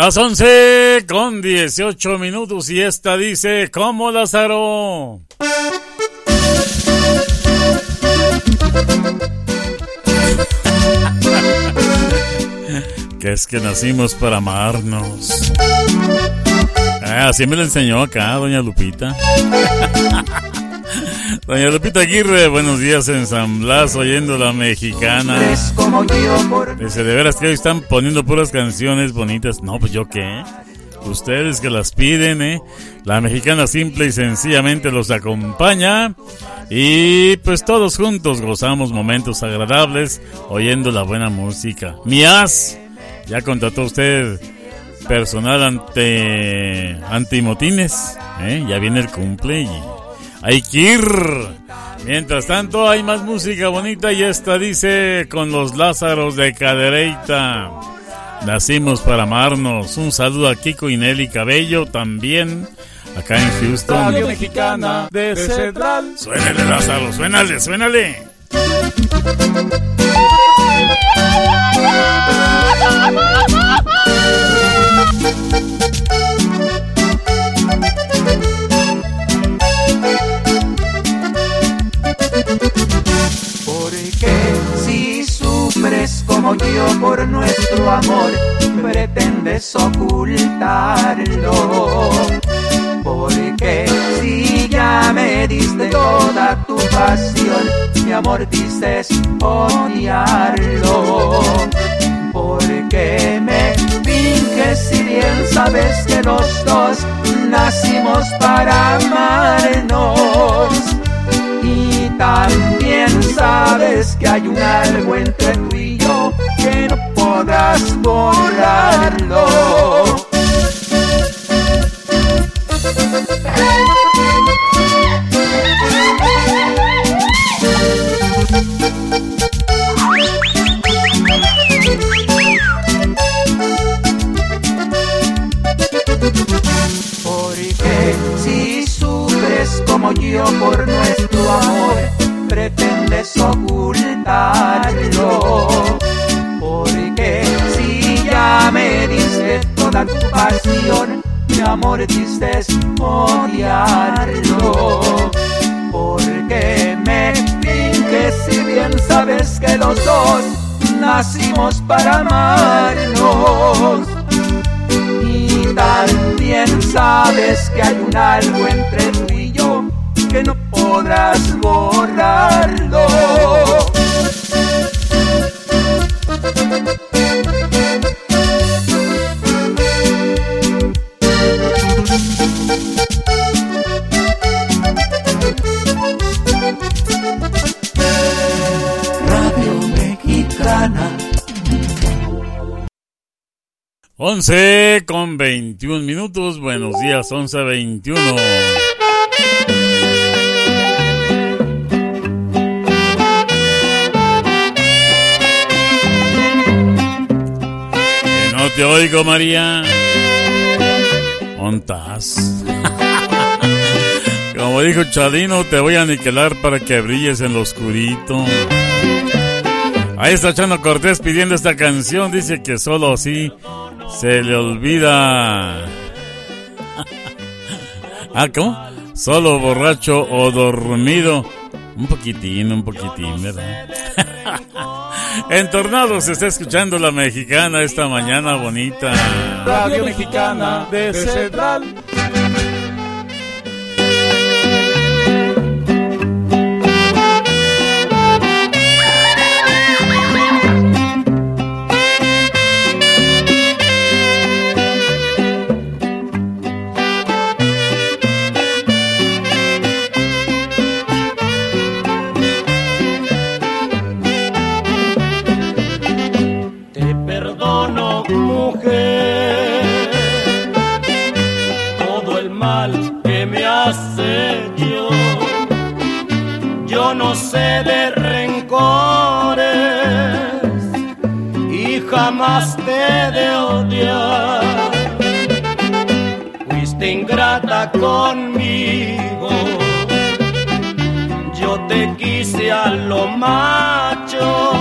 Speaker 4: Las 11 con 18 minutos y esta dice, ¿cómo Lázaro? [laughs] que es que nacimos para amarnos. Ah, así me lo enseñó acá, doña Lupita. [laughs] doña Lupita Aguirre, buenos días en San Blas, oyendo la mexicana. Dice, de veras que hoy están poniendo puras canciones bonitas. No, pues yo qué. Ustedes que las piden, ¿eh? La mexicana simple y sencillamente los acompaña. Y pues todos juntos gozamos momentos agradables oyendo la buena música. Mías, ya contrató usted personal ante antimotines. ¿eh? Ya viene el cumple y hay que ir. Mientras tanto, hay más música bonita y esta dice con los Lázaros de Cadereyta. Nacimos para amarnos. Un saludo a Kiko y Nelly Cabello también. Acá en Houston.
Speaker 37: Radio Mexicana de Central.
Speaker 4: Suénale, Lázaro, suénale, suénale. [laughs]
Speaker 37: como yo por nuestro amor, pretendes ocultarlo. Porque si ya me diste toda tu pasión, mi amor dices odiarlo. porque me finges si bien sabes que los dos nacimos para amarnos? Y también sabes que hay un algo entre tú y yo que no podrás borrarlo. Porque si sufres como yo por amor, pretendes ocultarlo. Porque si ya me diste toda tu pasión, mi amor dices odiarlo. Porque me finges si bien sabes que los dos nacimos para amarnos. Y también sabes que hay un algo entre tú y yo que no podrás borrarlo.
Speaker 4: 11 con 21 minutos. Buenos días, 11 te oigo, María. ¿Ontas? [laughs] Como dijo Chadino, te voy a aniquilar para que brilles en lo oscurito. Ahí está Chano Cortés pidiendo esta canción. Dice que solo así se le olvida. [laughs] ah, ¿cómo? Solo borracho o dormido. Un poquitín, un poquitín, ¿verdad? [laughs] en Tornado se está escuchando la mexicana esta mañana bonita.
Speaker 44: Radio Mexicana de Central.
Speaker 38: Conmigo, yo te quise a lo macho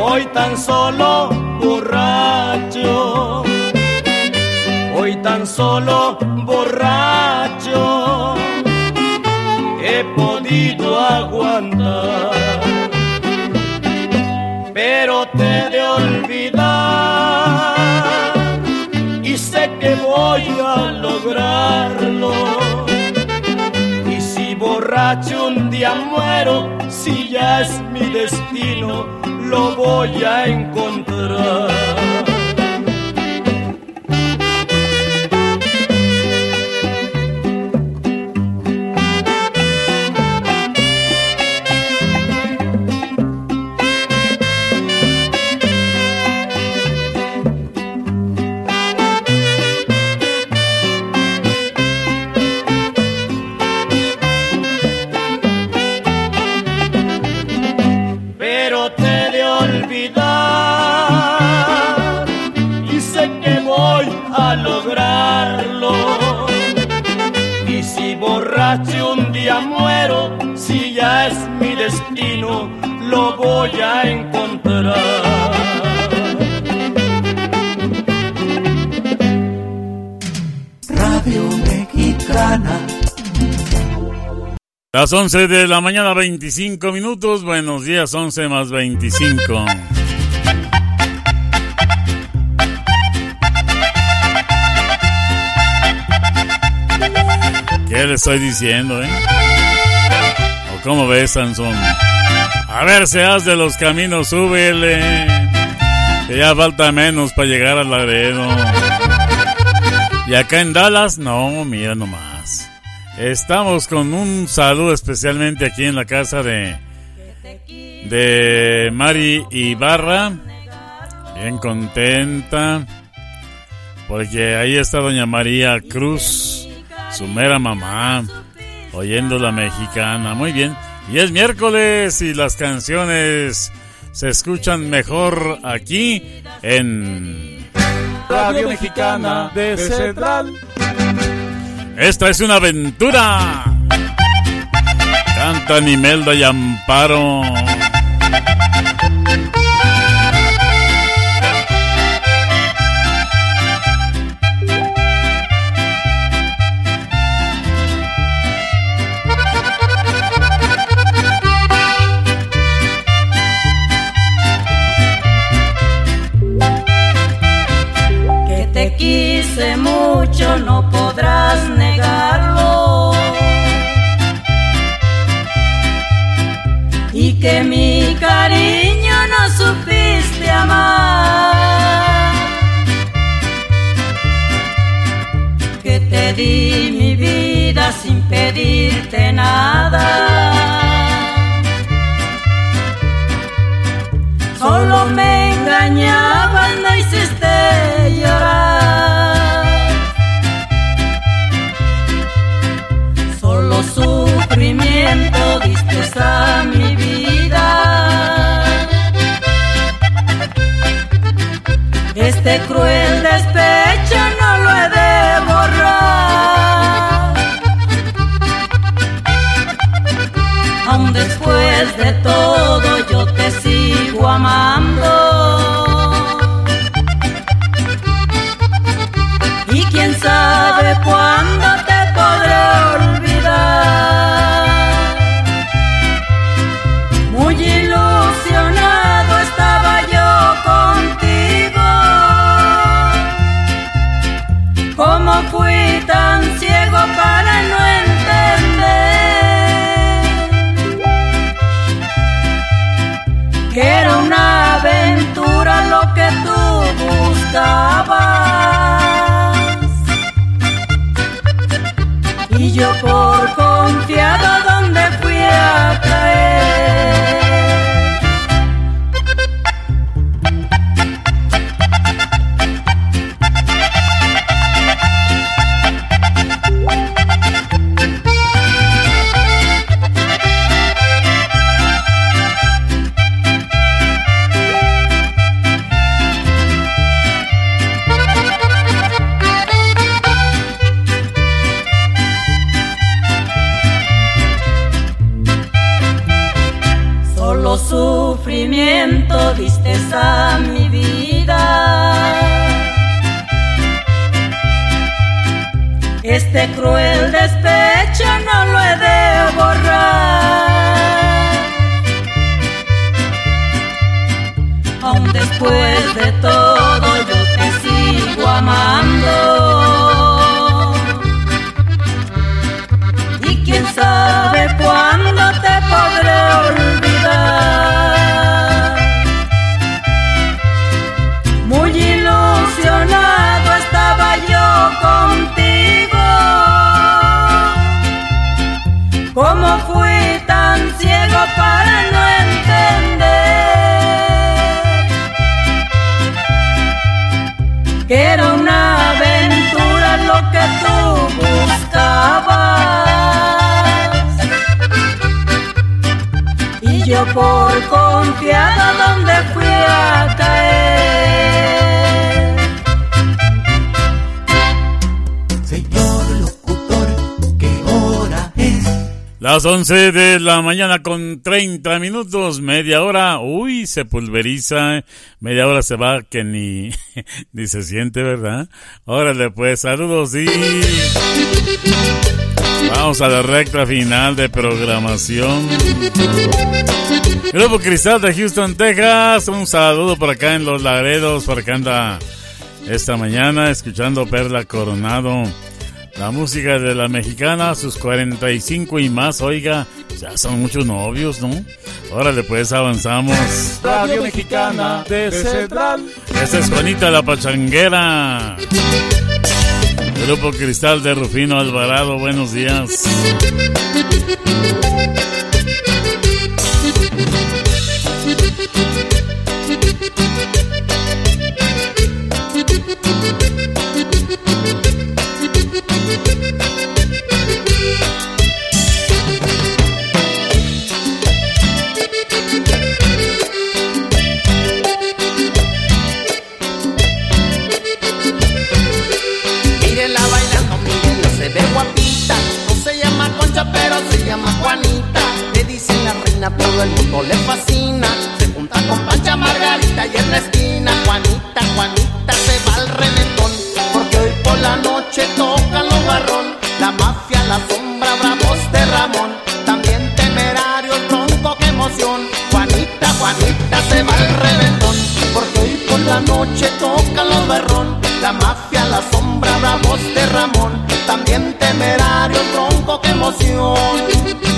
Speaker 38: hoy tan solo borracho, hoy tan solo borracho, he podido aguantar, a lograrlo. Y si borracho un día muero, si ya es mi destino, lo voy a encontrar. Voy a encontrar.
Speaker 37: Radio Mexicana
Speaker 4: Las 11 de la mañana, 25 minutos. Buenos días, 11 más 25. ¿Qué le estoy diciendo, eh? ¿O cómo ves, Sansón? A ver, seas de los caminos, súbele. Que ya falta menos para llegar al Laredo. Y acá en Dallas, no, mira nomás. Estamos con un saludo especialmente aquí en la casa de de Mari Ibarra. Bien contenta. Porque ahí está doña María Cruz, su mera mamá, oyendo la mexicana. Muy bien. Y es miércoles y las canciones se escuchan mejor aquí en
Speaker 45: Radio Mexicana de Central.
Speaker 4: Esta es una aventura. Cantan Imelda y Amparo.
Speaker 29: Me engañabas, no hiciste llorar. Solo sufrimiento diste mi vida. Este cruel despecho no lo he de borrar. Aún después de todo yo te sigo amando. Solo sufrimiento diste a mi vida. Este cruel despecho no lo he de borrar. Aún después de todo
Speaker 4: Las 11 de la mañana con 30 minutos, media hora, uy, se pulveriza, media hora se va que ni, [laughs] ni se siente, ¿verdad? Órale, pues, saludos y... Vamos a la recta final de programación. Grupo Cristal de Houston, Texas, un saludo por acá en Los Laredos, por acá anda esta mañana escuchando Perla Coronado. La música de la mexicana, sus 45 y más, oiga, ya son muchos novios, ¿no? Órale, pues avanzamos.
Speaker 46: Radio Mexicana de Central.
Speaker 4: Esta es Juanita la Pachanguera. Grupo Cristal de Rufino Alvarado, buenos días.
Speaker 10: Llama Juanita. Le dicen la reina, todo el mundo le fascina. Se junta con Pancha, Margarita y Ernestina. Juanita, Juanita se va al reventón. Porque hoy por la noche tocan los barrón. La mafia, la sombra, bravos de Ramón. También temerarios, bronco, qué emoción. Juanita, Juanita se va al reventón. Porque hoy por la noche tocan los barrón. La mafia, la sombra, bravos de Ramón. También temerarios, bronco, qué emoción.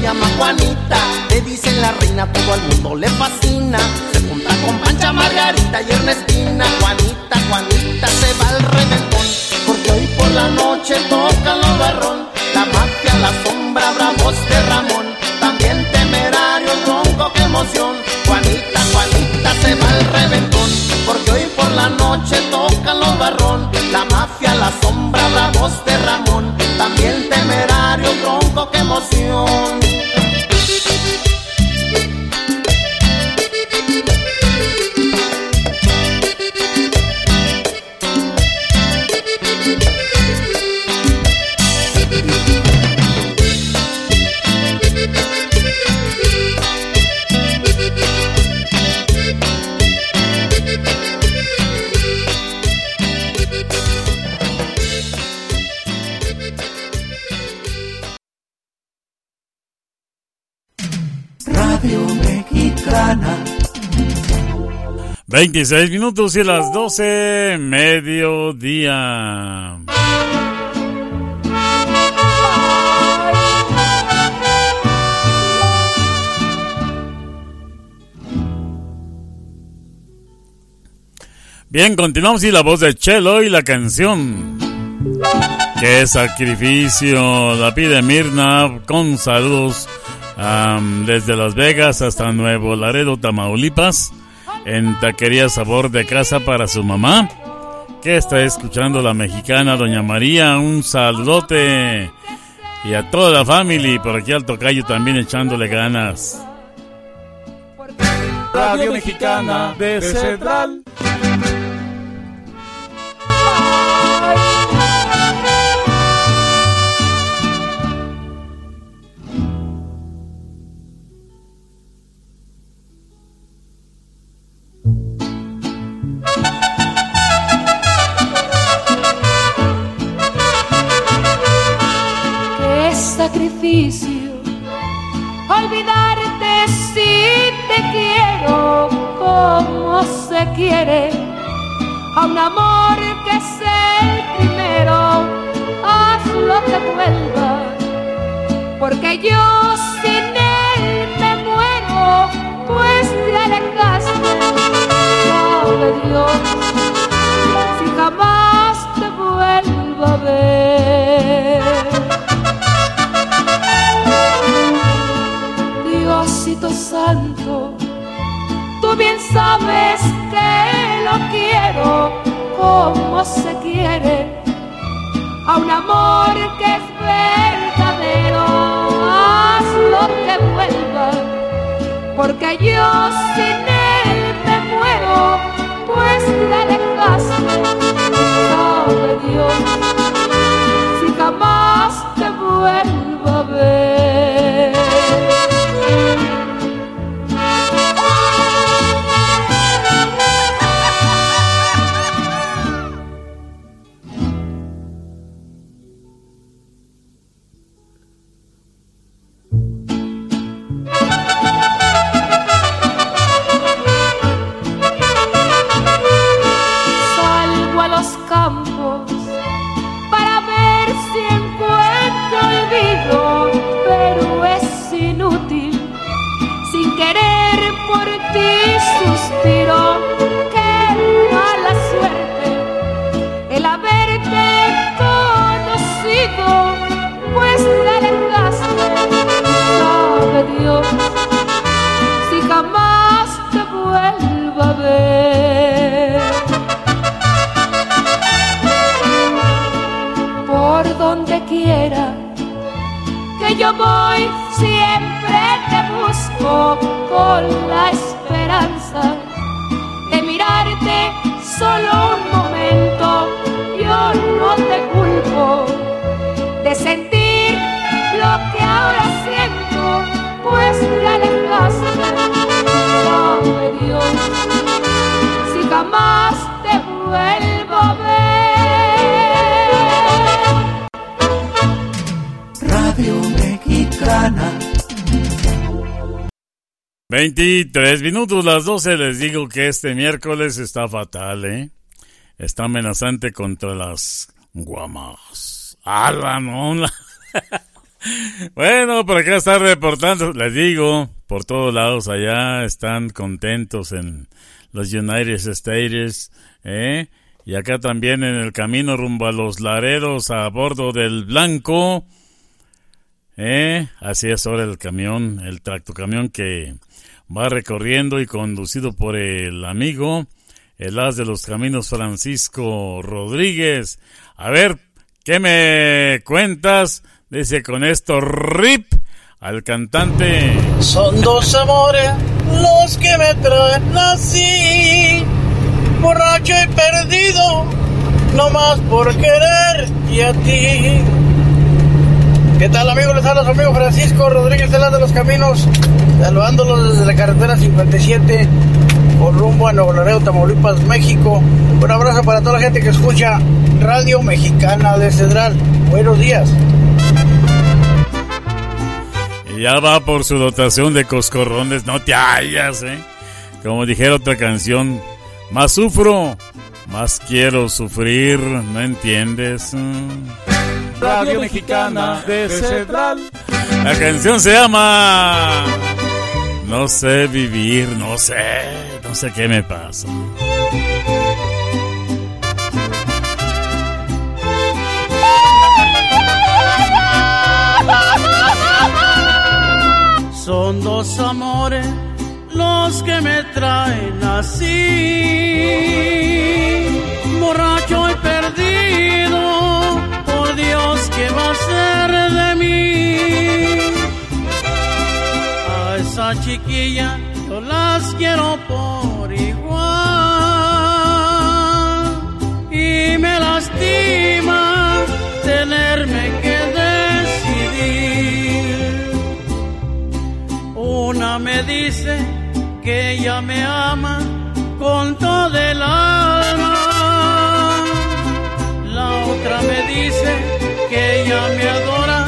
Speaker 10: Llama Juanita. Le dicen la reina, todo el mundo le fascina. Se junta con Pancha, Margarita y Ernestina. Juanita, Juanita se va al reventón. Porque hoy por la noche tocan los barrón. La mafia, la sombra, bravos de Ramón. También temerarios, ronco, qué emoción. Juanita, Juanita se va al reventón. Porque hoy por la noche tocan los barrón. La mafia, la sombra, bravos de Ramón. También temerarios, ronco, qué emoción.
Speaker 4: 26 minutos y las 12, mediodía. Bien, continuamos y la voz de Chelo y la canción. Qué sacrificio, la pide Mirna con saludos desde Las Vegas hasta Nuevo Laredo, Tamaulipas, en Taquería Sabor de Casa para su mamá, que está escuchando la mexicana Doña María, un saludote. Y a toda la familia, por aquí al tocayo también echándole ganas.
Speaker 46: Radio Mexicana de Central.
Speaker 47: Sacrificio. Olvidarte si te quiero como se quiere. A un amor que es el primero hazlo que vuelva porque yo sin él me muero pues te alejaste sabe Dios. Si jamás se quiere a un amor que es verdadero. Haz lo que vuelva, porque yo sin
Speaker 4: minutos, las 12. Les digo que este miércoles está fatal, ¿eh? Está amenazante contra las guamas. ¡Hala, no! la- [laughs] bueno, por acá está reportando. Les digo, por todos lados allá están contentos en los United States, ¿eh? Y acá también en el camino rumbo a los Laredos a bordo del Blanco. ¿Eh? Así es ahora el camión, el tractocamión que va recorriendo y conducido por el amigo, el as de los caminos Francisco Rodríguez. A ver, ¿qué me cuentas? Dice con esto RIP al cantante.
Speaker 48: Son dos amores los que me traen así, borracho y perdido, no más por querer y a ti. ¿Qué tal amigos? Les habla su amigo Francisco Rodríguez de las de los Caminos, saludándolos desde la carretera 57 por rumbo a Nuevo Laredo, Tamaulipas, México. Un abrazo para toda la gente que escucha Radio Mexicana de Cedral. Buenos días.
Speaker 4: Ya va por su dotación de coscorrones, no te hallas, ¿eh? Como dijera otra canción, más sufro, más quiero sufrir, ¿no entiendes? Mm.
Speaker 42: Radio Mexicana de Cedral.
Speaker 4: La canción se llama No sé vivir, no sé, no sé qué me pasa.
Speaker 42: Son dos amores los que me traen así, borracho y perdido. Dios, ¿qué va a ser de mí? A esa chiquilla yo las quiero por igual y me lastima tenerme que decidir. Una me dice que ella me ama con todo el alma. La otra me dice ella me adora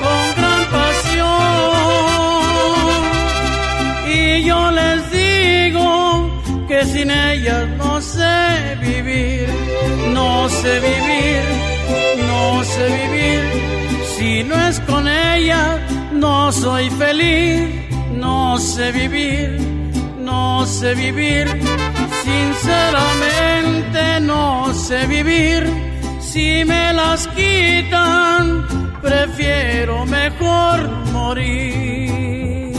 Speaker 42: con gran pasión. Y yo les digo que sin ellas no sé vivir, no sé vivir, no sé vivir. Si no es con ella, no soy feliz, no sé vivir, no sé vivir. Sinceramente no sé vivir. Si me las quitan, prefiero mejor morir.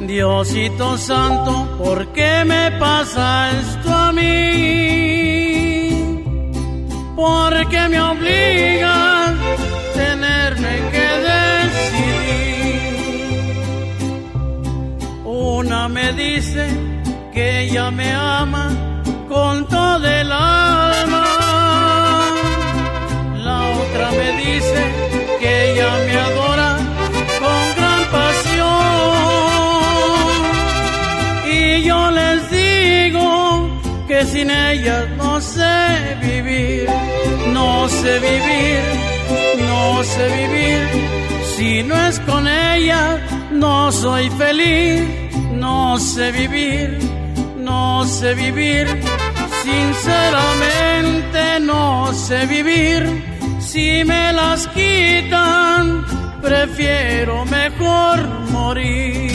Speaker 42: Diosito Santo, ¿por qué me pasa esto a mí? ¿Por qué me obliga a tenerme que decidir? Una me dice que ella me ama con todo el alma. La otra me dice que ella me adora con gran pasión. Y yo les digo que sin ella sé vivir, no sé vivir, no sé vivir. Si no es con ella, no soy feliz, no sé vivir, no sé vivir. Sinceramente no sé vivir. Si me las quitan, prefiero mejor morir.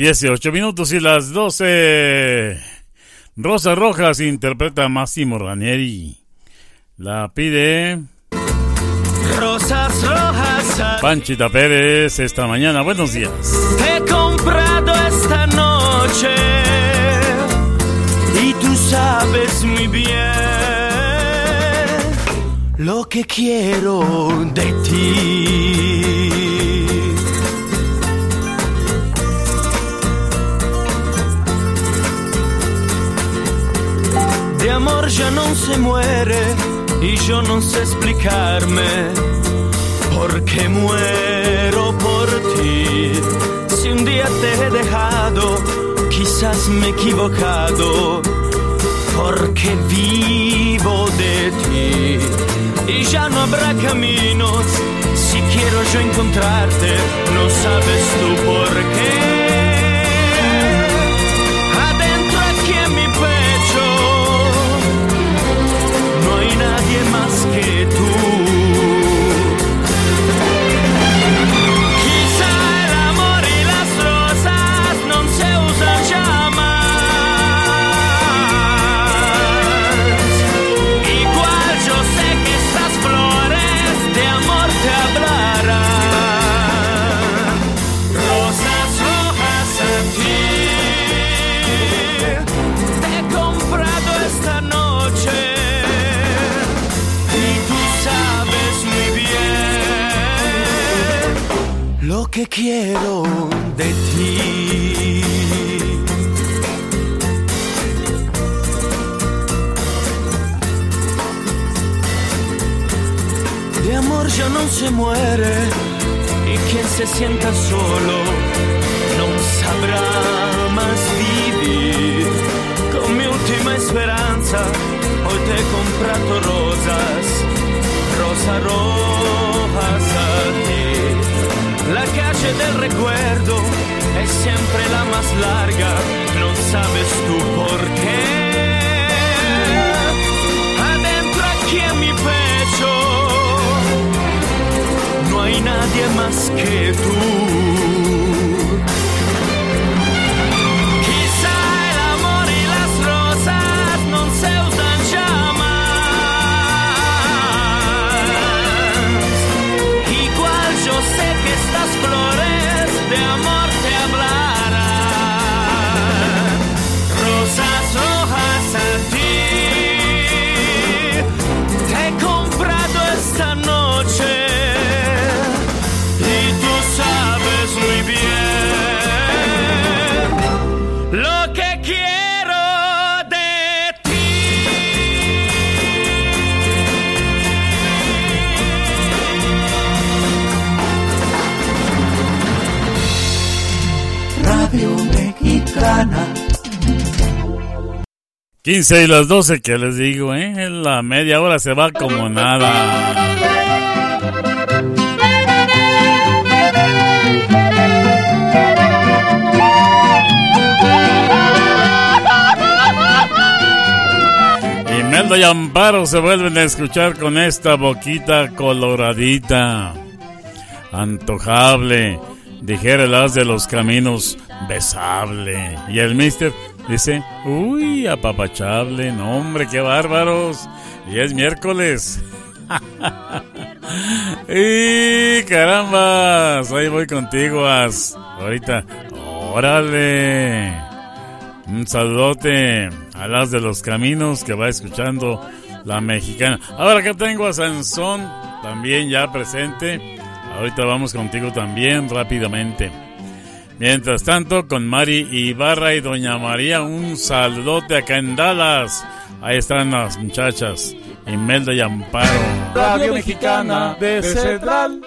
Speaker 4: 18 minutos y las 12. Rosa Rojas interpreta a Máximo Ranieri. La pide
Speaker 2: Rosas rojas
Speaker 4: Panchita Pérez esta mañana. Buenos días.
Speaker 2: te he comprado esta noche y tú sabes muy bien lo que quiero de ti. Amor ya no se muere y yo no sé explicarme por qué muero por ti. Si un día te he dejado, quizás me he equivocado, porque vivo de ti. Y ya no habrá caminos, si quiero yo encontrarte, no sabes tú por qué. Más que quiero de ti. De amor ya no se muere y quien se sienta solo no sabrá más vivir. Con mi última esperanza hoy te he comprado rosas, rosas rojas a ti. La calle del recuerdo es siempre la más larga, no sabes tú por qué. Adentro aquí en mi pecho no hay nadie más que tú.
Speaker 4: 15 y las 12 que les digo, ¿eh? La media hora se va como nada. Imelda y Amparo se vuelven a escuchar con esta boquita coloradita, antojable, dijera el as de los caminos, besable. Y el mister, Dice, uy, apapachable, no hombre, qué bárbaros. Y es miércoles. [laughs] y carambas, ahí voy contigo. Ahorita, órale. Un saludote a las de los caminos que va escuchando la mexicana. Ahora acá tengo a Sansón también ya presente. Ahorita vamos contigo también rápidamente. Mientras tanto, con Mari Ibarra y Doña María, un saludote acá en Dallas. Ahí están las muchachas, Imelda y Amparo.
Speaker 29: Radio Mexicana de Central.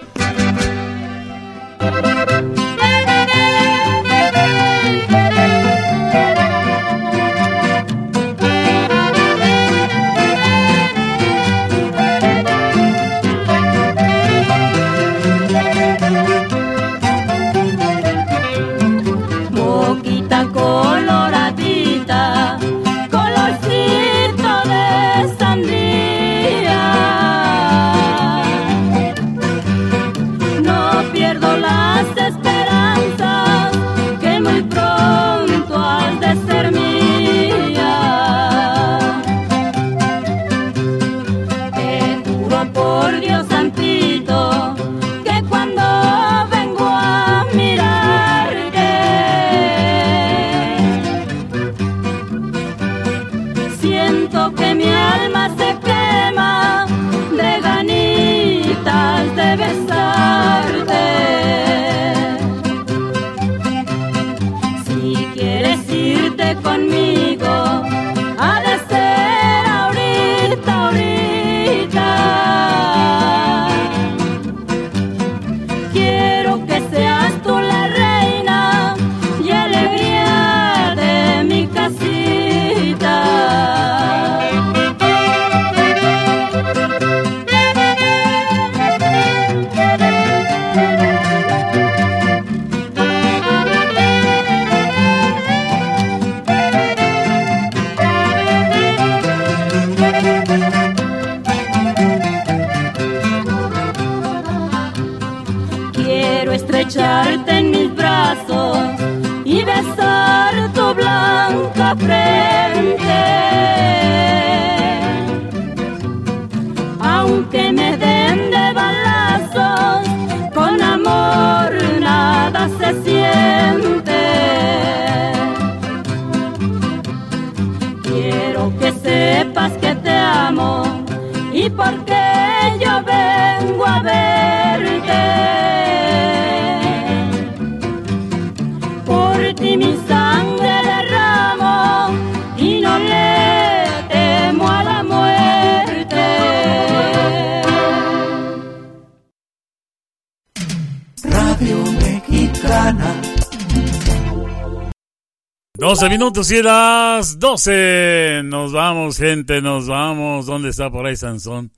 Speaker 4: 12 minutos y las 12. Nos vamos, gente, nos vamos. ¿Dónde está por ahí Sansón?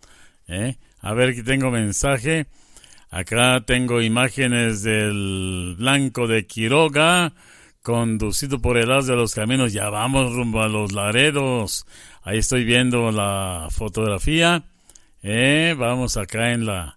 Speaker 4: ¿Eh? A ver, que tengo mensaje. Acá tengo imágenes del Blanco de Quiroga, conducido por el As de los Caminos. Ya vamos rumbo a los Laredos. Ahí estoy viendo la fotografía. ¿Eh? Vamos acá en la,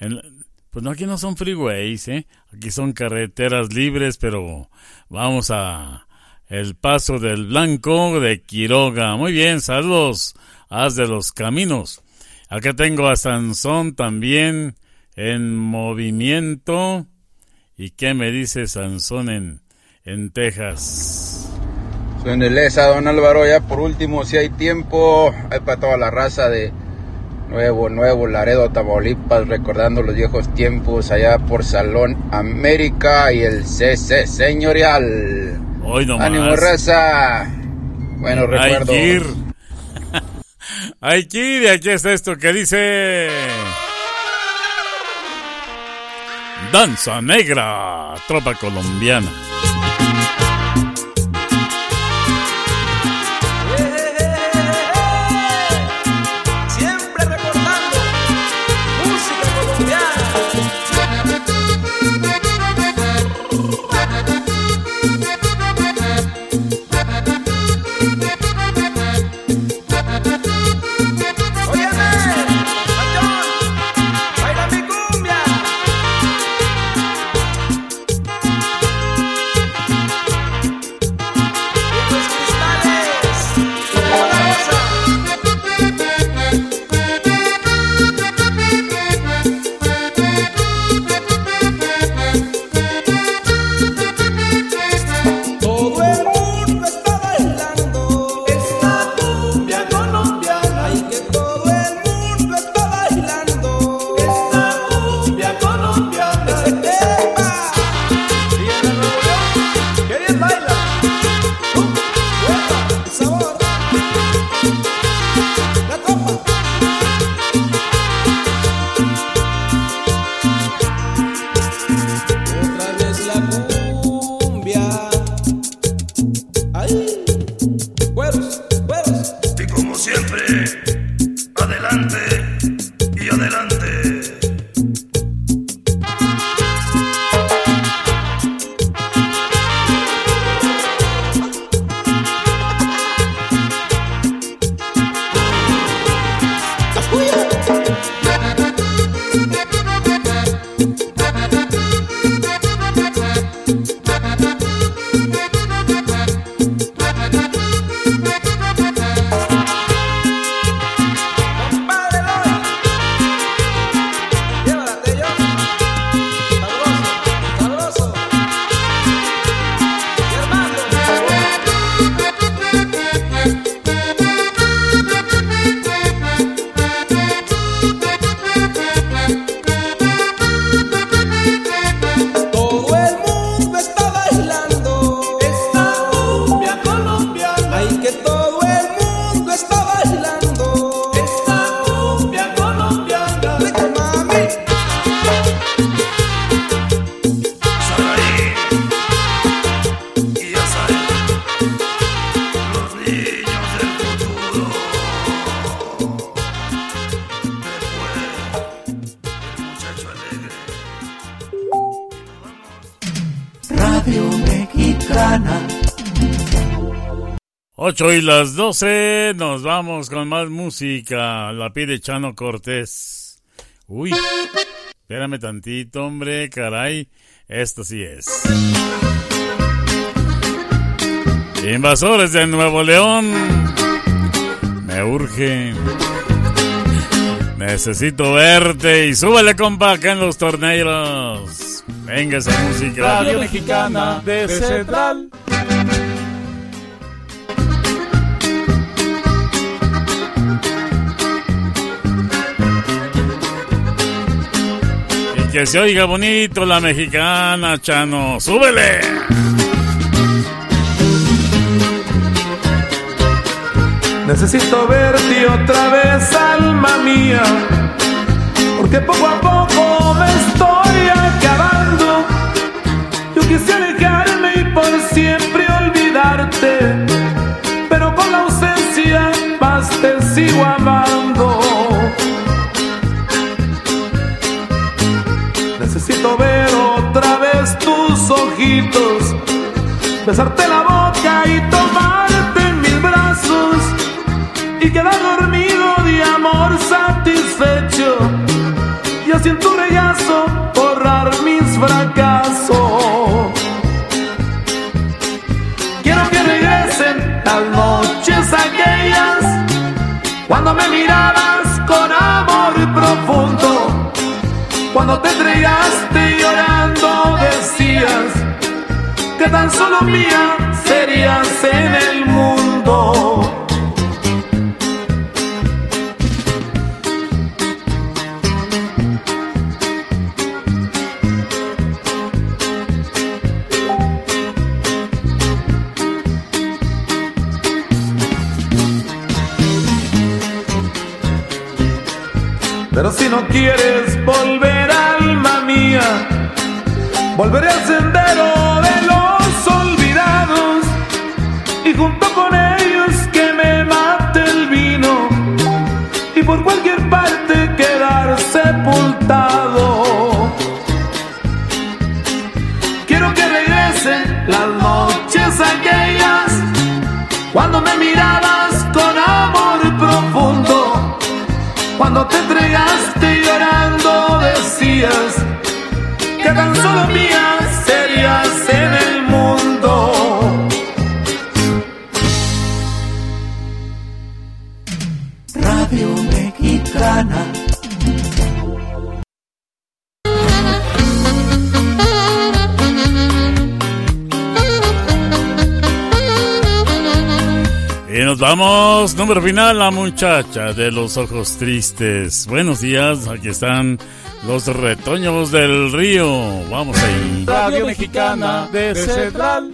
Speaker 4: en la- Pues no, aquí no son freeways, ¿eh? Aquí son carreteras libres, pero vamos a el paso del Blanco de Quiroga. Muy bien, saludos, haz de los caminos. Acá tengo a Sansón también en movimiento. ¿Y qué me dice Sansón en, en Texas?
Speaker 49: Sueneleza, don Álvaro, ya por último, si hay tiempo, hay para toda la raza de Nuevo, Nuevo Laredo, Tamaulipas, recordando los viejos tiempos allá por Salón América y el CC Señorial.
Speaker 4: Hoy nomás.
Speaker 49: Ánimo, raza. Bueno, recuerdo.
Speaker 4: Hay que ir. Hay que ir y aquí está esto que dice... Danza Negra, tropa colombiana. 8 y las 12, nos vamos con más música. La pide Chano Cortés. Uy, espérame tantito, hombre, caray. Esto sí es. Invasores de Nuevo León. Me urge. Necesito verte y súbele, compa, acá en los torneos. Venga esa música.
Speaker 41: Radio Mexicana de Central.
Speaker 4: Que se oiga bonito la mexicana, Chano. ¡Súbele!
Speaker 41: Necesito verte otra vez, alma mía, porque poco a poco me estoy acabando. Yo quisiera alejarme y por siempre olvidarte, pero con la ausencia más te sigo amando. Necesito ver otra vez tus ojitos, besarte la boca y tomarte en mis brazos y quedar dormido de amor satisfecho y así en tu regazo borrar mis fracasos. Cuando te entregaste llorando decías que tan solo mía serías en el mundo. Pero si no quieres volver, volveré al sendero
Speaker 4: vamos, número final, la muchacha de los ojos tristes. Buenos días, aquí están los retoños del río. Vamos ahí.
Speaker 41: Radio Mexicana de Central.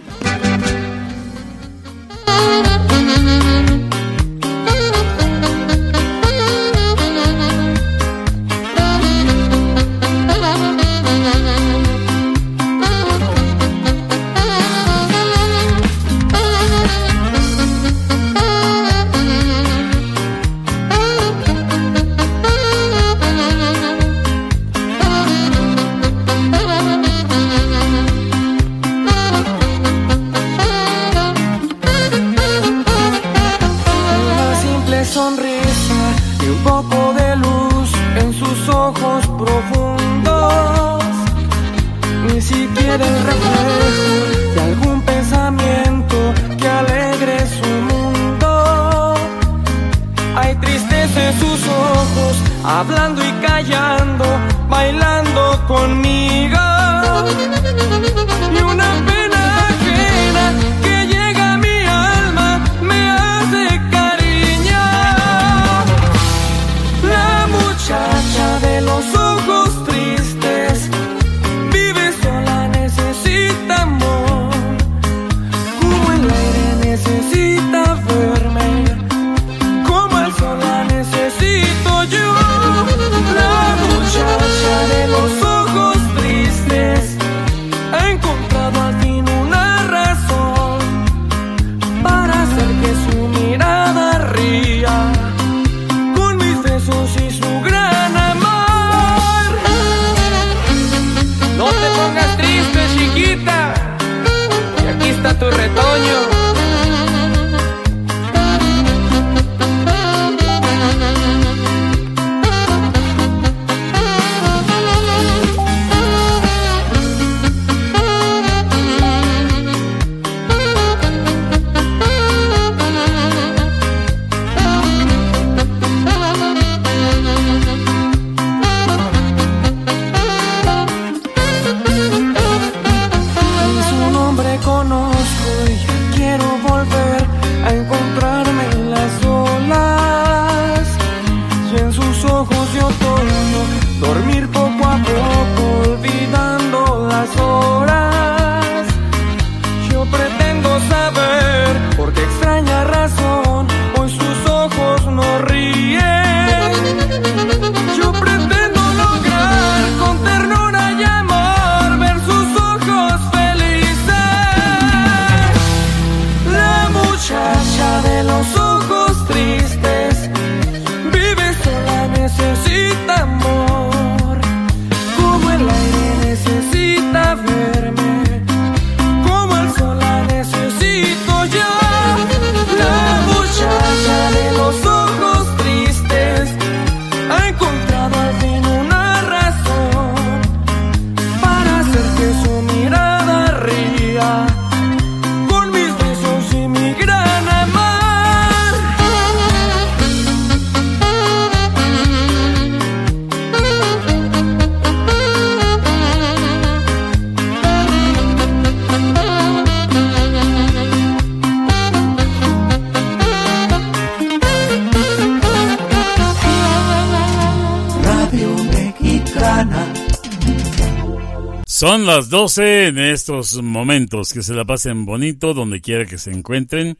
Speaker 4: momentos, que se la pasen bonito donde quiera que se encuentren,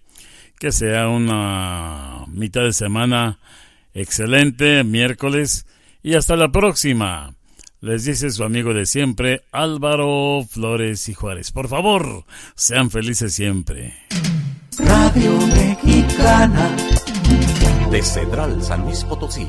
Speaker 4: que sea una mitad de semana excelente, miércoles, y hasta la próxima. Les dice su amigo de siempre, Álvaro Flores y Juárez. Por favor, sean felices siempre.
Speaker 29: Radio Mexicana
Speaker 33: de Cedral San Luis Potosí